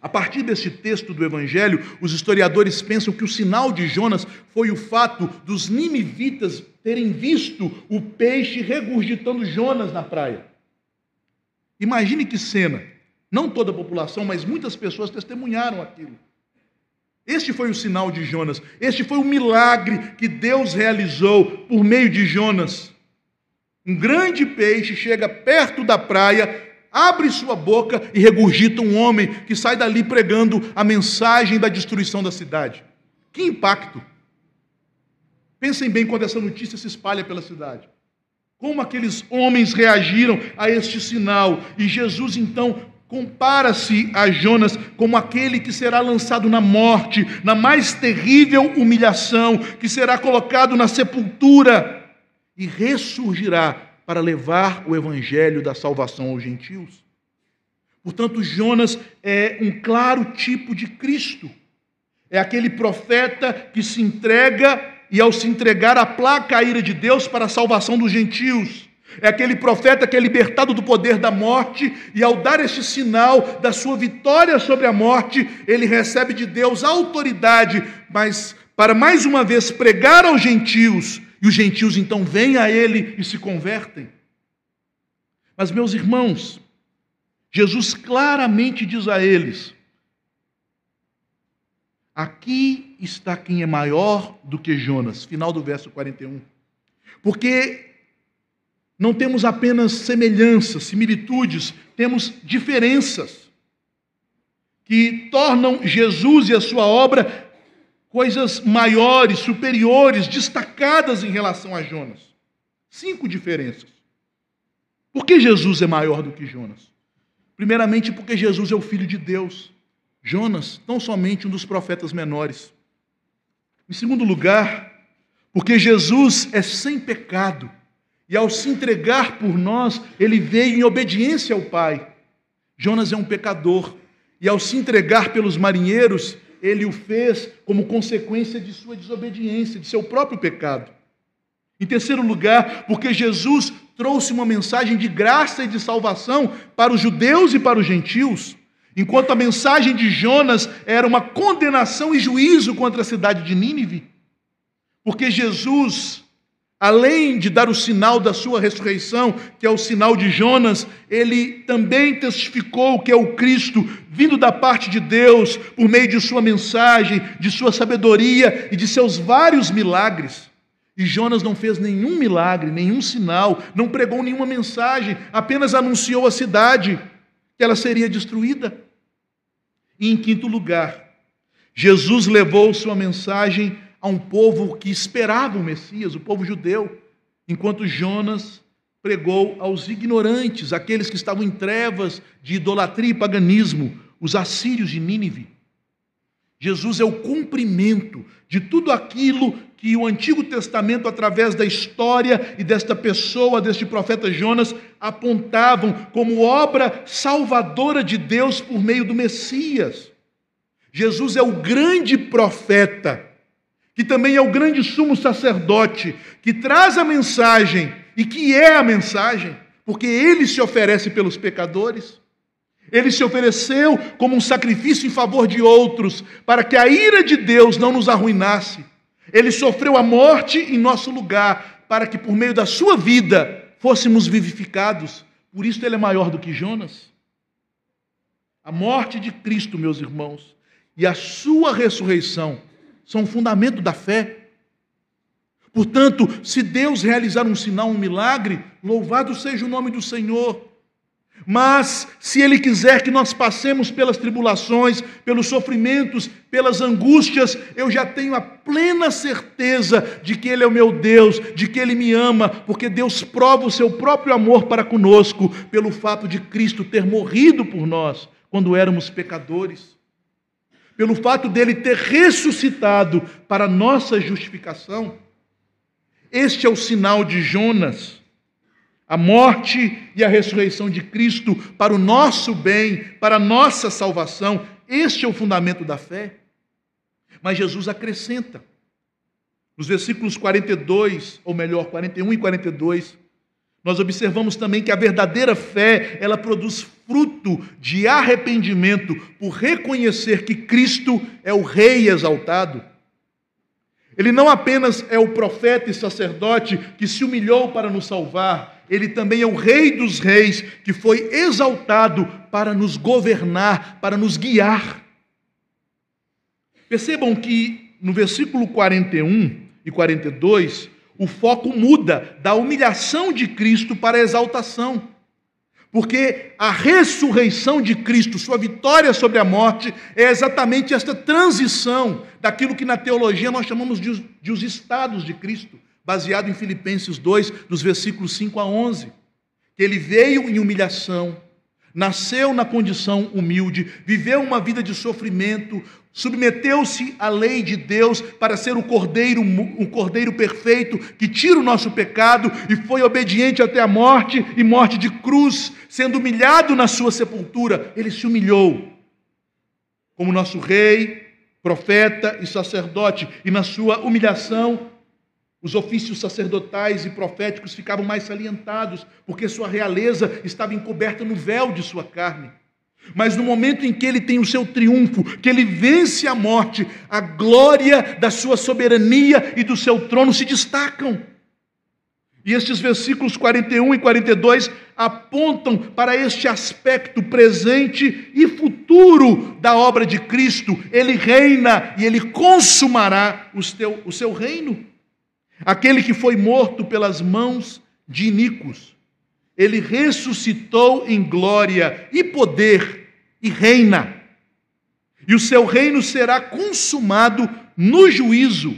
Speaker 1: A partir deste texto do Evangelho, os historiadores pensam que o sinal de Jonas foi o fato dos ninivitas terem visto o peixe regurgitando Jonas na praia. Imagine que cena! Não toda a população, mas muitas pessoas testemunharam aquilo. Este foi o sinal de Jonas. Este foi o milagre que Deus realizou por meio de Jonas. Um grande peixe chega perto da praia, abre sua boca e regurgita um homem que sai dali pregando a mensagem da destruição da cidade. Que impacto! Pensem bem quando essa notícia se espalha pela cidade. Como aqueles homens reagiram a este sinal. E Jesus então compara-se a Jonas como aquele que será lançado na morte, na mais terrível humilhação, que será colocado na sepultura e ressurgirá para levar o evangelho da salvação aos gentios. Portanto, Jonas é um claro tipo de Cristo. É aquele profeta que se entrega e, ao se entregar, aplaca a ira de Deus para a salvação dos gentios. É aquele profeta que é libertado do poder da morte, e ao dar este sinal da sua vitória sobre a morte, ele recebe de Deus autoridade, mas para mais uma vez pregar aos gentios, e os gentios então vêm a ele e se convertem. Mas, meus irmãos, Jesus claramente diz a eles: Aqui está quem é maior do que Jonas, final do verso 41. Porque não temos apenas semelhanças, similitudes, temos diferenças que tornam Jesus e a sua obra coisas maiores, superiores, destacadas em relação a Jonas. Cinco diferenças. Por que Jesus é maior do que Jonas? Primeiramente, porque Jesus é o Filho de Deus. Jonas, tão somente um dos profetas menores. Em segundo lugar, porque Jesus é sem pecado. E ao se entregar por nós, ele veio em obediência ao Pai. Jonas é um pecador. E ao se entregar pelos marinheiros, ele o fez como consequência de sua desobediência, de seu próprio pecado. Em terceiro lugar, porque Jesus trouxe uma mensagem de graça e de salvação para os judeus e para os gentios. Enquanto a mensagem de Jonas era uma condenação e juízo contra a cidade de Nínive. Porque Jesus além de dar o sinal da sua ressurreição, que é o sinal de Jonas, ele também testificou que é o Cristo vindo da parte de Deus por meio de sua mensagem, de sua sabedoria e de seus vários milagres. E Jonas não fez nenhum milagre, nenhum sinal, não pregou nenhuma mensagem, apenas anunciou à cidade que ela seria destruída. E em quinto lugar, Jesus levou sua mensagem a um povo que esperava o Messias, o povo judeu, enquanto Jonas pregou aos ignorantes, aqueles que estavam em trevas de idolatria e paganismo, os assírios de Nínive. Jesus é o cumprimento de tudo aquilo que o Antigo Testamento, através da história e desta pessoa, deste profeta Jonas, apontavam como obra salvadora de Deus por meio do Messias. Jesus é o grande profeta, que também é o grande sumo sacerdote, que traz a mensagem e que é a mensagem, porque ele se oferece pelos pecadores. Ele se ofereceu como um sacrifício em favor de outros, para que a ira de Deus não nos arruinasse. Ele sofreu a morte em nosso lugar, para que por meio da sua vida fôssemos vivificados. Por isso ele é maior do que Jonas. A morte de Cristo, meus irmãos, e a sua ressurreição são o fundamento da fé. Portanto, se Deus realizar um sinal, um milagre, louvado seja o nome do Senhor. Mas, se Ele quiser que nós passemos pelas tribulações, pelos sofrimentos, pelas angústias, eu já tenho a plena certeza de que Ele é o meu Deus, de que Ele me ama, porque Deus prova o seu próprio amor para conosco, pelo fato de Cristo ter morrido por nós quando éramos pecadores, pelo fato dele ter ressuscitado para nossa justificação. Este é o sinal de Jonas a morte e a ressurreição de Cristo para o nosso bem, para a nossa salvação. Este é o fundamento da fé. Mas Jesus acrescenta, nos versículos 42, ou melhor, 41 e 42, nós observamos também que a verdadeira fé, ela produz fruto de arrependimento por reconhecer que Cristo é o Rei exaltado. Ele não apenas é o profeta e sacerdote que se humilhou para nos salvar, ele também é o Rei dos Reis, que foi exaltado para nos governar, para nos guiar. Percebam que no versículo 41 e 42, o foco muda da humilhação de Cristo para a exaltação. Porque a ressurreição de Cristo, sua vitória sobre a morte, é exatamente esta transição daquilo que na teologia nós chamamos de, de os estados de Cristo baseado em Filipenses 2, dos versículos 5 a 11. Que ele veio em humilhação, nasceu na condição humilde, viveu uma vida de sofrimento, submeteu-se à lei de Deus para ser o cordeiro, o cordeiro perfeito que tira o nosso pecado e foi obediente até a morte e morte de cruz, sendo humilhado na sua sepultura, ele se humilhou como nosso rei, profeta e sacerdote, e na sua humilhação os ofícios sacerdotais e proféticos ficavam mais salientados, porque sua realeza estava encoberta no véu de sua carne. Mas no momento em que ele tem o seu triunfo, que ele vence a morte, a glória da sua soberania e do seu trono se destacam. E estes versículos 41 e 42 apontam para este aspecto presente e futuro da obra de Cristo. Ele reina e ele consumará o seu reino. Aquele que foi morto pelas mãos de Inicos, ele ressuscitou em glória e poder e reina. E o seu reino será consumado no juízo.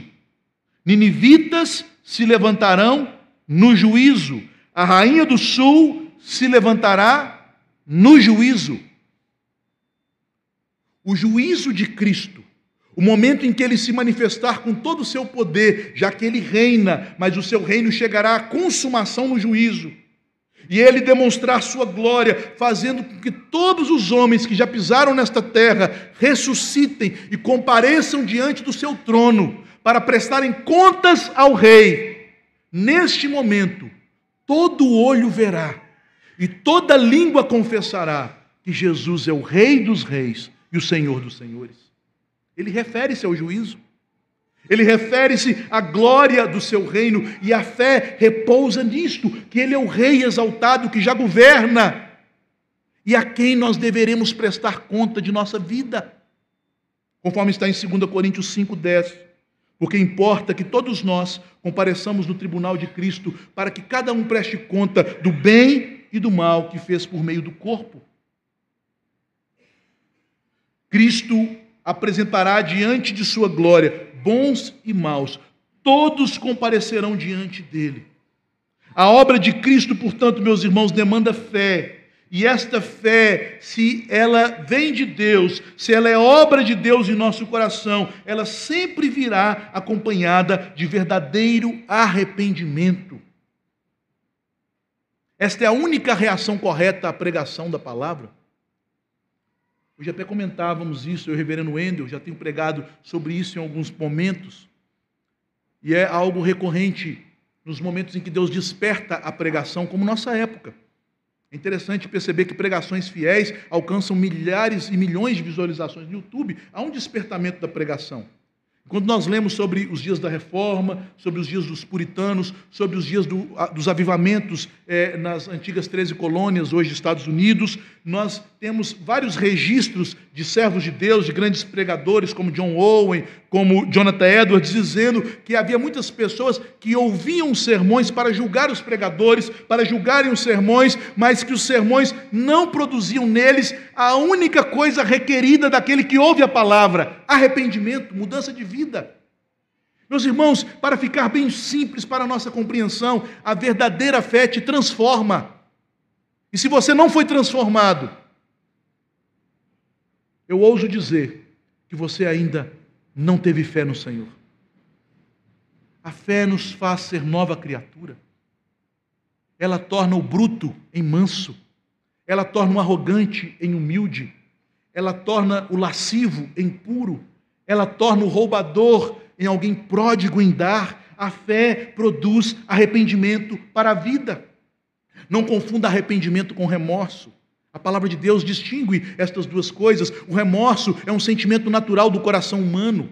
Speaker 1: Ninivitas se levantarão no juízo. A rainha do sul se levantará no juízo. O juízo de Cristo o momento em que ele se manifestar com todo o seu poder, já que ele reina, mas o seu reino chegará à consumação no juízo. E ele demonstrar sua glória, fazendo com que todos os homens que já pisaram nesta terra ressuscitem e compareçam diante do seu trono para prestarem contas ao rei. Neste momento, todo olho verá e toda língua confessará que Jesus é o Rei dos Reis e o Senhor dos Senhores. Ele refere-se ao juízo. Ele refere-se à glória do seu reino e a fé repousa nisto, que ele é o rei exaltado que já governa e a quem nós deveremos prestar conta de nossa vida. Conforme está em 2 Coríntios 5:10, porque importa que todos nós compareçamos no tribunal de Cristo para que cada um preste conta do bem e do mal que fez por meio do corpo. Cristo apresentará diante de sua glória bons e maus, todos comparecerão diante dele. A obra de Cristo, portanto, meus irmãos, demanda fé. E esta fé, se ela vem de Deus, se ela é obra de Deus em nosso coração, ela sempre virá acompanhada de verdadeiro arrependimento. Esta é a única reação correta à pregação da palavra. Hoje até comentávamos isso, eu e o reverendo Wendel, já tenho pregado sobre isso em alguns momentos. E é algo recorrente nos momentos em que Deus desperta a pregação, como nossa época. É interessante perceber que pregações fiéis alcançam milhares e milhões de visualizações no YouTube. Há um despertamento da pregação. Quando nós lemos sobre os dias da reforma, sobre os dias dos puritanos, sobre os dias do, dos avivamentos é, nas antigas 13 colônias, hoje Estados Unidos, nós temos vários registros de servos de Deus, de grandes pregadores, como John Owen, como Jonathan Edwards, dizendo que havia muitas pessoas que ouviam sermões para julgar os pregadores, para julgarem os sermões, mas que os sermões não produziam neles a única coisa requerida daquele que ouve a palavra: arrependimento, mudança de vida. Meus irmãos, para ficar bem simples para a nossa compreensão, a verdadeira fé te transforma. E se você não foi transformado, eu ouso dizer que você ainda não teve fé no Senhor. A fé nos faz ser nova criatura. Ela torna o bruto em manso. Ela torna o arrogante em humilde. Ela torna o lascivo em puro. Ela torna o roubador em alguém pródigo em dar. A fé produz arrependimento para a vida. Não confunda arrependimento com remorso. A palavra de Deus distingue estas duas coisas. O remorso é um sentimento natural do coração humano,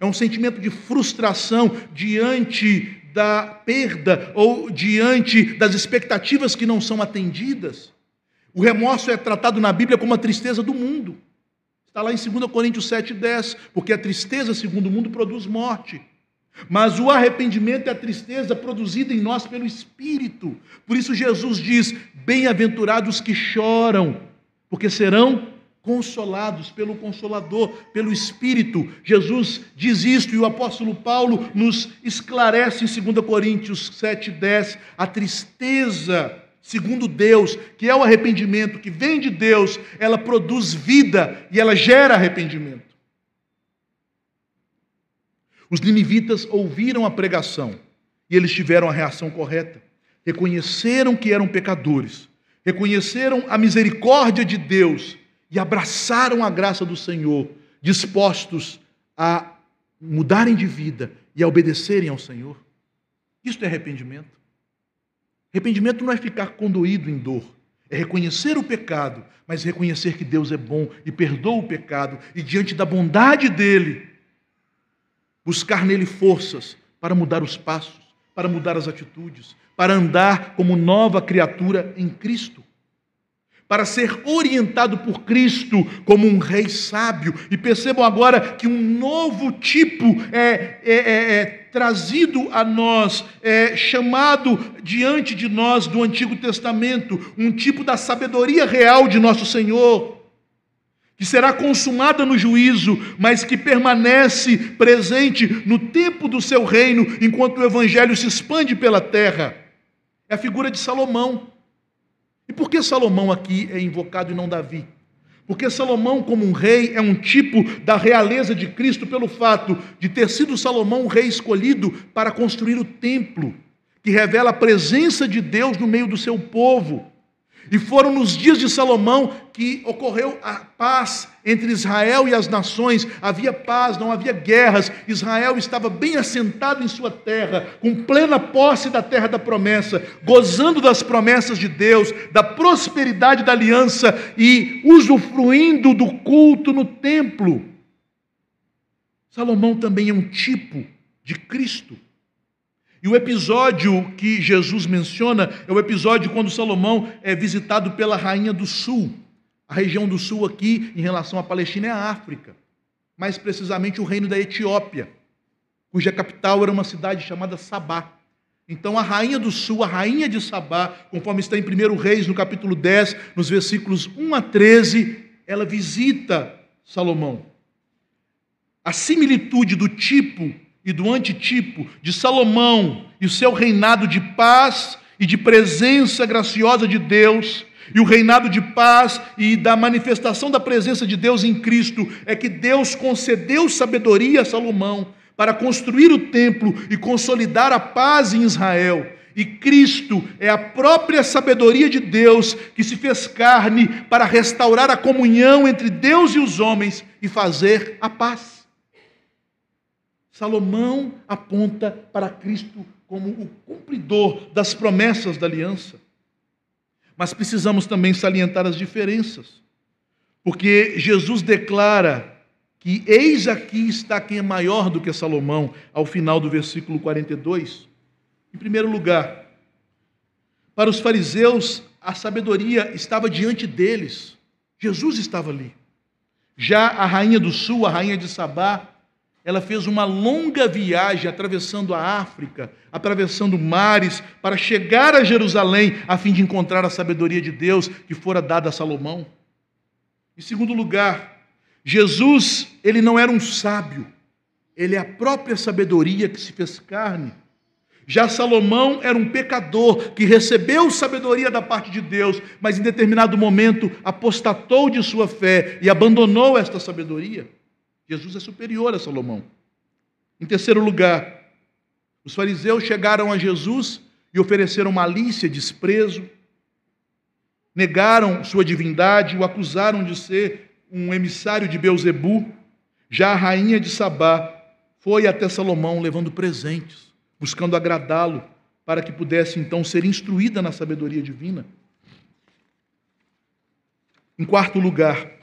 Speaker 1: é um sentimento de frustração diante da perda ou diante das expectativas que não são atendidas. O remorso é tratado na Bíblia como a tristeza do mundo. Está lá em 2 Coríntios 7,10, porque a tristeza, segundo o mundo, produz morte. Mas o arrependimento é a tristeza produzida em nós pelo Espírito. Por isso Jesus diz: Bem-aventurados que choram, porque serão consolados pelo Consolador, pelo Espírito. Jesus diz isto e o apóstolo Paulo nos esclarece em 2 Coríntios 7,10: a tristeza, segundo Deus, que é o arrependimento, que vem de Deus, ela produz vida e ela gera arrependimento. Os ninivitas ouviram a pregação e eles tiveram a reação correta. Reconheceram que eram pecadores, reconheceram a misericórdia de Deus e abraçaram a graça do Senhor, dispostos a mudarem de vida e a obedecerem ao Senhor. Isto é arrependimento. Arrependimento não é ficar condoído em dor, é reconhecer o pecado, mas reconhecer que Deus é bom e perdoa o pecado, e diante da bondade dele, buscar nele forças para mudar os passos, para mudar as atitudes, para andar como nova criatura em Cristo, para ser orientado por Cristo como um rei sábio. E percebam agora que um novo tipo é, é, é, é trazido a nós, é chamado diante de nós do Antigo Testamento, um tipo da sabedoria real de nosso Senhor que será consumada no juízo, mas que permanece presente no tempo do seu reino, enquanto o evangelho se expande pela terra. É a figura de Salomão. E por que Salomão aqui é invocado e não Davi? Porque Salomão, como um rei, é um tipo da realeza de Cristo pelo fato de ter sido Salomão o rei escolhido para construir o templo, que revela a presença de Deus no meio do seu povo. E foram nos dias de Salomão que ocorreu a paz entre Israel e as nações. Havia paz, não havia guerras. Israel estava bem assentado em sua terra, com plena posse da terra da promessa, gozando das promessas de Deus, da prosperidade da aliança e usufruindo do culto no templo. Salomão também é um tipo de Cristo. E o episódio que Jesus menciona é o episódio quando Salomão é visitado pela rainha do sul. A região do sul aqui, em relação à Palestina, é a África. Mais precisamente o reino da Etiópia, cuja capital era uma cidade chamada Sabá. Então a rainha do sul, a rainha de Sabá, conforme está em 1 Reis, no capítulo 10, nos versículos 1 a 13, ela visita Salomão. a similitude do tipo e do antitipo de Salomão e o seu reinado de paz e de presença graciosa de Deus, e o reinado de paz e da manifestação da presença de Deus em Cristo, é que Deus concedeu sabedoria a Salomão para construir o templo e consolidar a paz em Israel. E Cristo é a própria sabedoria de Deus que se fez carne para restaurar a comunhão entre Deus e os homens e fazer a paz. Salomão aponta para Cristo como o cumpridor das promessas da aliança. Mas precisamos também salientar as diferenças, porque Jesus declara que eis aqui está quem é maior do que Salomão, ao final do versículo 42. Em primeiro lugar, para os fariseus, a sabedoria estava diante deles, Jesus estava ali. Já a rainha do sul, a rainha de Sabá, ela fez uma longa viagem atravessando a África, atravessando mares, para chegar a Jerusalém, a fim de encontrar a sabedoria de Deus que fora dada a Salomão. Em segundo lugar, Jesus, ele não era um sábio, ele é a própria sabedoria que se fez carne. Já Salomão era um pecador que recebeu sabedoria da parte de Deus, mas em determinado momento apostatou de sua fé e abandonou esta sabedoria. Jesus é superior a Salomão. Em terceiro lugar, os fariseus chegaram a Jesus e ofereceram malícia, desprezo, negaram sua divindade, o acusaram de ser um emissário de Beuzebu. Já a rainha de Sabá foi até Salomão levando presentes, buscando agradá-lo, para que pudesse então ser instruída na sabedoria divina. Em quarto lugar,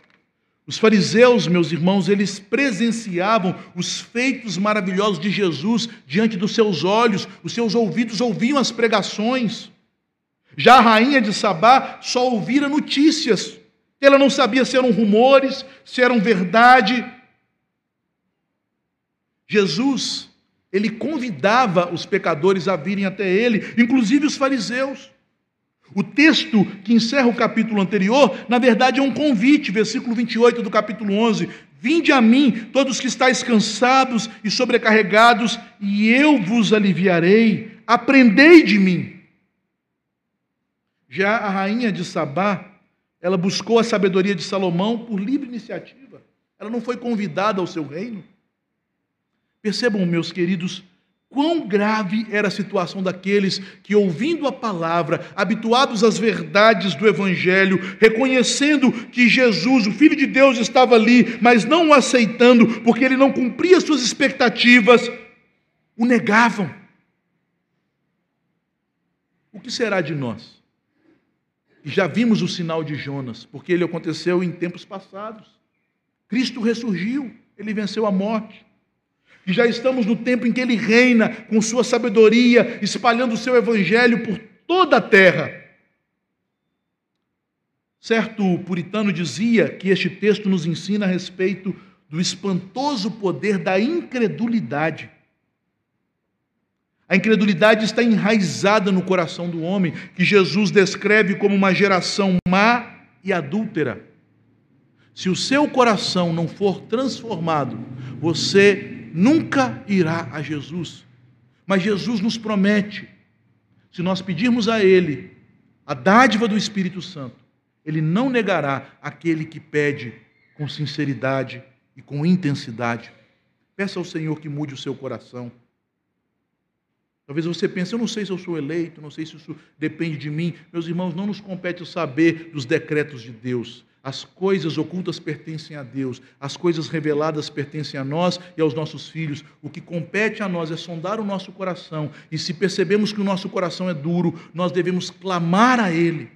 Speaker 1: os fariseus, meus irmãos, eles presenciavam os feitos maravilhosos de Jesus diante dos seus olhos, os seus ouvidos ouviam as pregações. Já a rainha de Sabá só ouvira notícias. Ela não sabia se eram rumores, se eram verdade. Jesus, ele convidava os pecadores a virem até ele, inclusive os fariseus. O texto que encerra o capítulo anterior, na verdade, é um convite, versículo 28 do capítulo 11: Vinde a mim, todos que estáis cansados e sobrecarregados, e eu vos aliviarei. Aprendei de mim. Já a rainha de Sabá, ela buscou a sabedoria de Salomão por livre iniciativa. Ela não foi convidada ao seu reino. Percebam, meus queridos, Quão grave era a situação daqueles que, ouvindo a palavra, habituados às verdades do Evangelho, reconhecendo que Jesus, o Filho de Deus, estava ali, mas não o aceitando, porque ele não cumpria suas expectativas, o negavam. O que será de nós? Já vimos o sinal de Jonas, porque ele aconteceu em tempos passados. Cristo ressurgiu, ele venceu a morte. E já estamos no tempo em que ele reina com sua sabedoria, espalhando o seu evangelho por toda a terra. Certo puritano dizia que este texto nos ensina a respeito do espantoso poder da incredulidade. A incredulidade está enraizada no coração do homem, que Jesus descreve como uma geração má e adúltera. Se o seu coração não for transformado, você nunca irá a Jesus. Mas Jesus nos promete, se nós pedirmos a Ele a dádiva do Espírito Santo, Ele não negará aquele que pede com sinceridade e com intensidade. Peça ao Senhor que mude o seu coração. Talvez você pense, eu não sei se eu sou eleito, não sei se isso depende de mim. Meus irmãos, não nos compete saber dos decretos de Deus. As coisas ocultas pertencem a Deus, as coisas reveladas pertencem a nós e aos nossos filhos. O que compete a nós é sondar o nosso coração, e se percebemos que o nosso coração é duro, nós devemos clamar a Ele: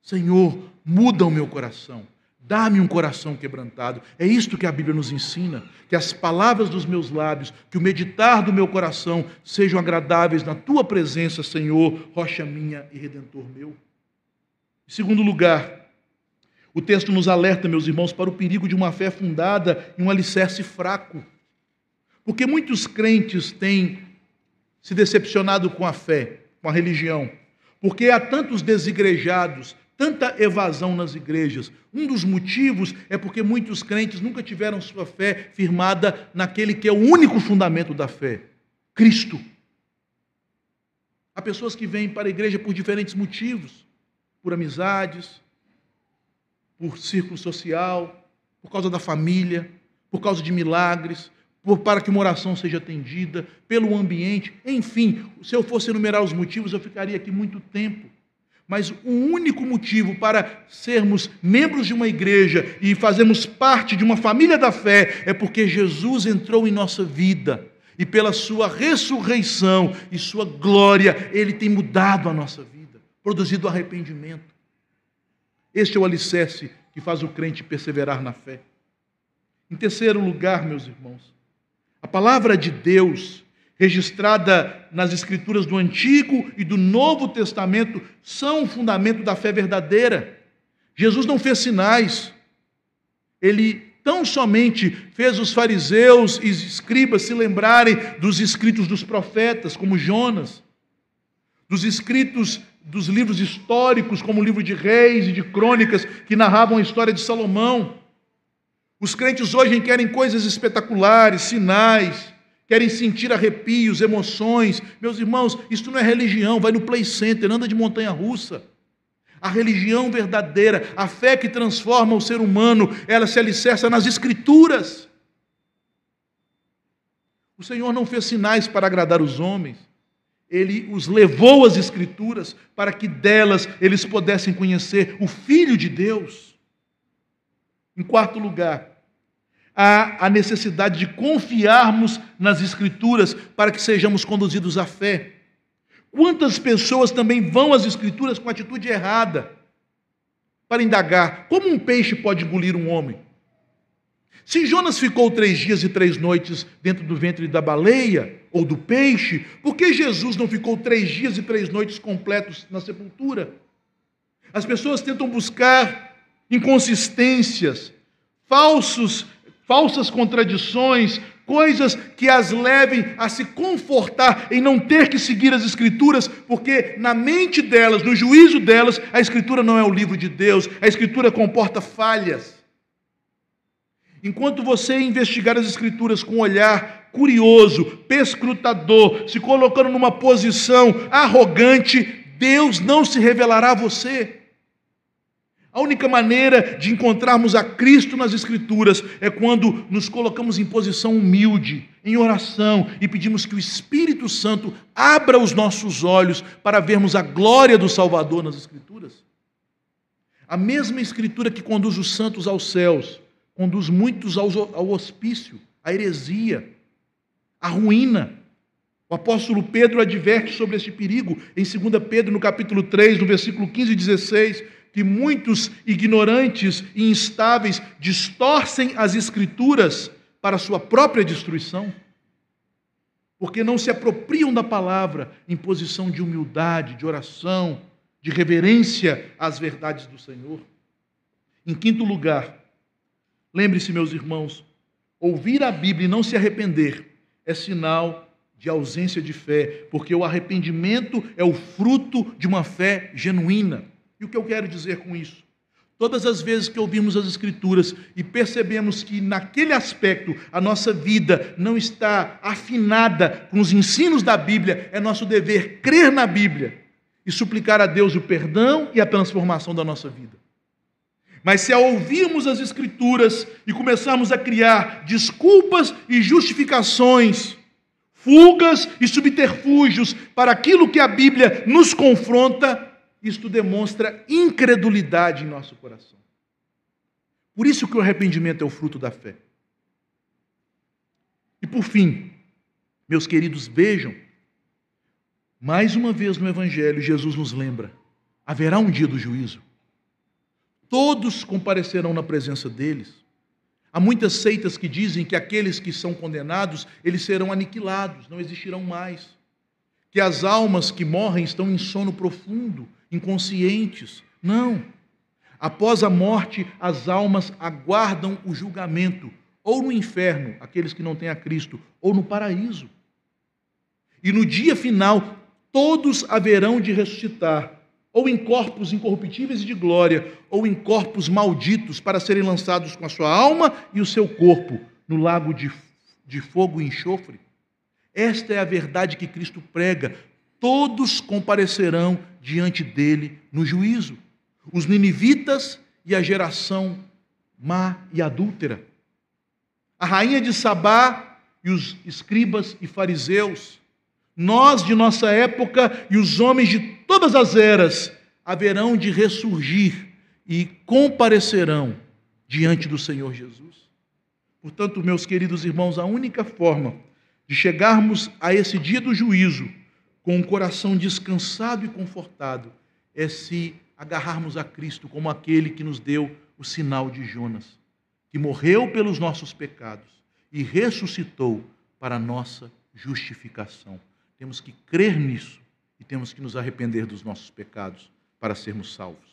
Speaker 1: Senhor, muda o meu coração, dá-me um coração quebrantado. É isto que a Bíblia nos ensina: que as palavras dos meus lábios, que o meditar do meu coração sejam agradáveis na tua presença, Senhor, rocha minha e redentor meu. Em segundo lugar, o texto nos alerta, meus irmãos, para o perigo de uma fé fundada em um alicerce fraco. Porque muitos crentes têm se decepcionado com a fé, com a religião. Porque há tantos desigrejados, tanta evasão nas igrejas? Um dos motivos é porque muitos crentes nunca tiveram sua fé firmada naquele que é o único fundamento da fé: Cristo. Há pessoas que vêm para a igreja por diferentes motivos, por amizades, por círculo social, por causa da família, por causa de milagres, por, para que uma oração seja atendida, pelo ambiente, enfim, se eu fosse enumerar os motivos, eu ficaria aqui muito tempo. Mas o único motivo para sermos membros de uma igreja e fazermos parte de uma família da fé é porque Jesus entrou em nossa vida e pela sua ressurreição e sua glória, ele tem mudado a nossa vida, produzido arrependimento. Este é o alicerce que faz o crente perseverar na fé. Em terceiro lugar, meus irmãos, a palavra de Deus, registrada nas Escrituras do Antigo e do Novo Testamento, são o fundamento da fé verdadeira. Jesus não fez sinais, ele tão somente fez os fariseus e escribas se lembrarem dos escritos dos profetas, como Jonas, dos escritos dos livros históricos, como o livro de Reis e de Crônicas, que narravam a história de Salomão. Os crentes hoje querem coisas espetaculares, sinais, querem sentir arrepios, emoções. Meus irmãos, isso não é religião, vai no play center, anda de montanha russa. A religião verdadeira, a fé que transforma o ser humano, ela se alicerça nas escrituras. O Senhor não fez sinais para agradar os homens. Ele os levou às escrituras para que delas eles pudessem conhecer o filho de Deus. Em quarto lugar, há a necessidade de confiarmos nas Escrituras para que sejamos conduzidos à fé. Quantas pessoas também vão às Escrituras com atitude errada para indagar como um peixe pode engolir um homem? Se Jonas ficou três dias e três noites dentro do ventre da baleia ou do peixe, por que Jesus não ficou três dias e três noites completos na sepultura? As pessoas tentam buscar inconsistências, falsos falsas contradições, coisas que as levem a se confortar em não ter que seguir as Escrituras, porque na mente delas, no juízo delas, a Escritura não é o livro de Deus, a Escritura comporta falhas. Enquanto você investigar as Escrituras com olhar curioso, perscrutador, se colocando numa posição arrogante, Deus não se revelará a você. A única maneira de encontrarmos a Cristo nas Escrituras é quando nos colocamos em posição humilde, em oração e pedimos que o Espírito Santo abra os nossos olhos para vermos a glória do Salvador nas Escrituras. A mesma Escritura que conduz os santos aos céus, conduz muitos ao hospício, à heresia, à ruína. O apóstolo Pedro adverte sobre este perigo em 2 Pedro, no capítulo 3, no versículo 15 e 16 que muitos ignorantes e instáveis distorcem as Escrituras para sua própria destruição, porque não se apropriam da palavra em posição de humildade, de oração, de reverência às verdades do Senhor. Em quinto lugar, lembre-se, meus irmãos, ouvir a Bíblia e não se arrepender é sinal de ausência de fé, porque o arrependimento é o fruto de uma fé genuína. E o que eu quero dizer com isso? Todas as vezes que ouvimos as Escrituras e percebemos que naquele aspecto a nossa vida não está afinada com os ensinos da Bíblia, é nosso dever crer na Bíblia e suplicar a Deus o perdão e a transformação da nossa vida. Mas se ouvirmos as Escrituras e começarmos a criar desculpas e justificações, fugas e subterfúgios para aquilo que a Bíblia nos confronta, isto demonstra incredulidade em nosso coração. Por isso que o arrependimento é o fruto da fé. E por fim, meus queridos, vejam, mais uma vez no Evangelho, Jesus nos lembra: haverá um dia do juízo. Todos comparecerão na presença deles. Há muitas seitas que dizem que aqueles que são condenados, eles serão aniquilados, não existirão mais. Que as almas que morrem estão em sono profundo, inconscientes. Não. Após a morte, as almas aguardam o julgamento, ou no inferno, aqueles que não têm a Cristo, ou no paraíso. E no dia final, todos haverão de ressuscitar, ou em corpos incorruptíveis e de glória, ou em corpos malditos, para serem lançados com a sua alma e o seu corpo no lago de, de fogo e enxofre. Esta é a verdade que Cristo prega. Todos comparecerão diante dele no juízo. Os ninivitas e a geração má e adúltera. A rainha de Sabá e os escribas e fariseus. Nós de nossa época e os homens de todas as eras haverão de ressurgir e comparecerão diante do Senhor Jesus. Portanto, meus queridos irmãos, a única forma de chegarmos a esse dia do juízo com um coração descansado e confortado é se agarrarmos a Cristo como aquele que nos deu o sinal de Jonas, que morreu pelos nossos pecados e ressuscitou para nossa justificação. Temos que crer nisso e temos que nos arrepender dos nossos pecados para sermos salvos.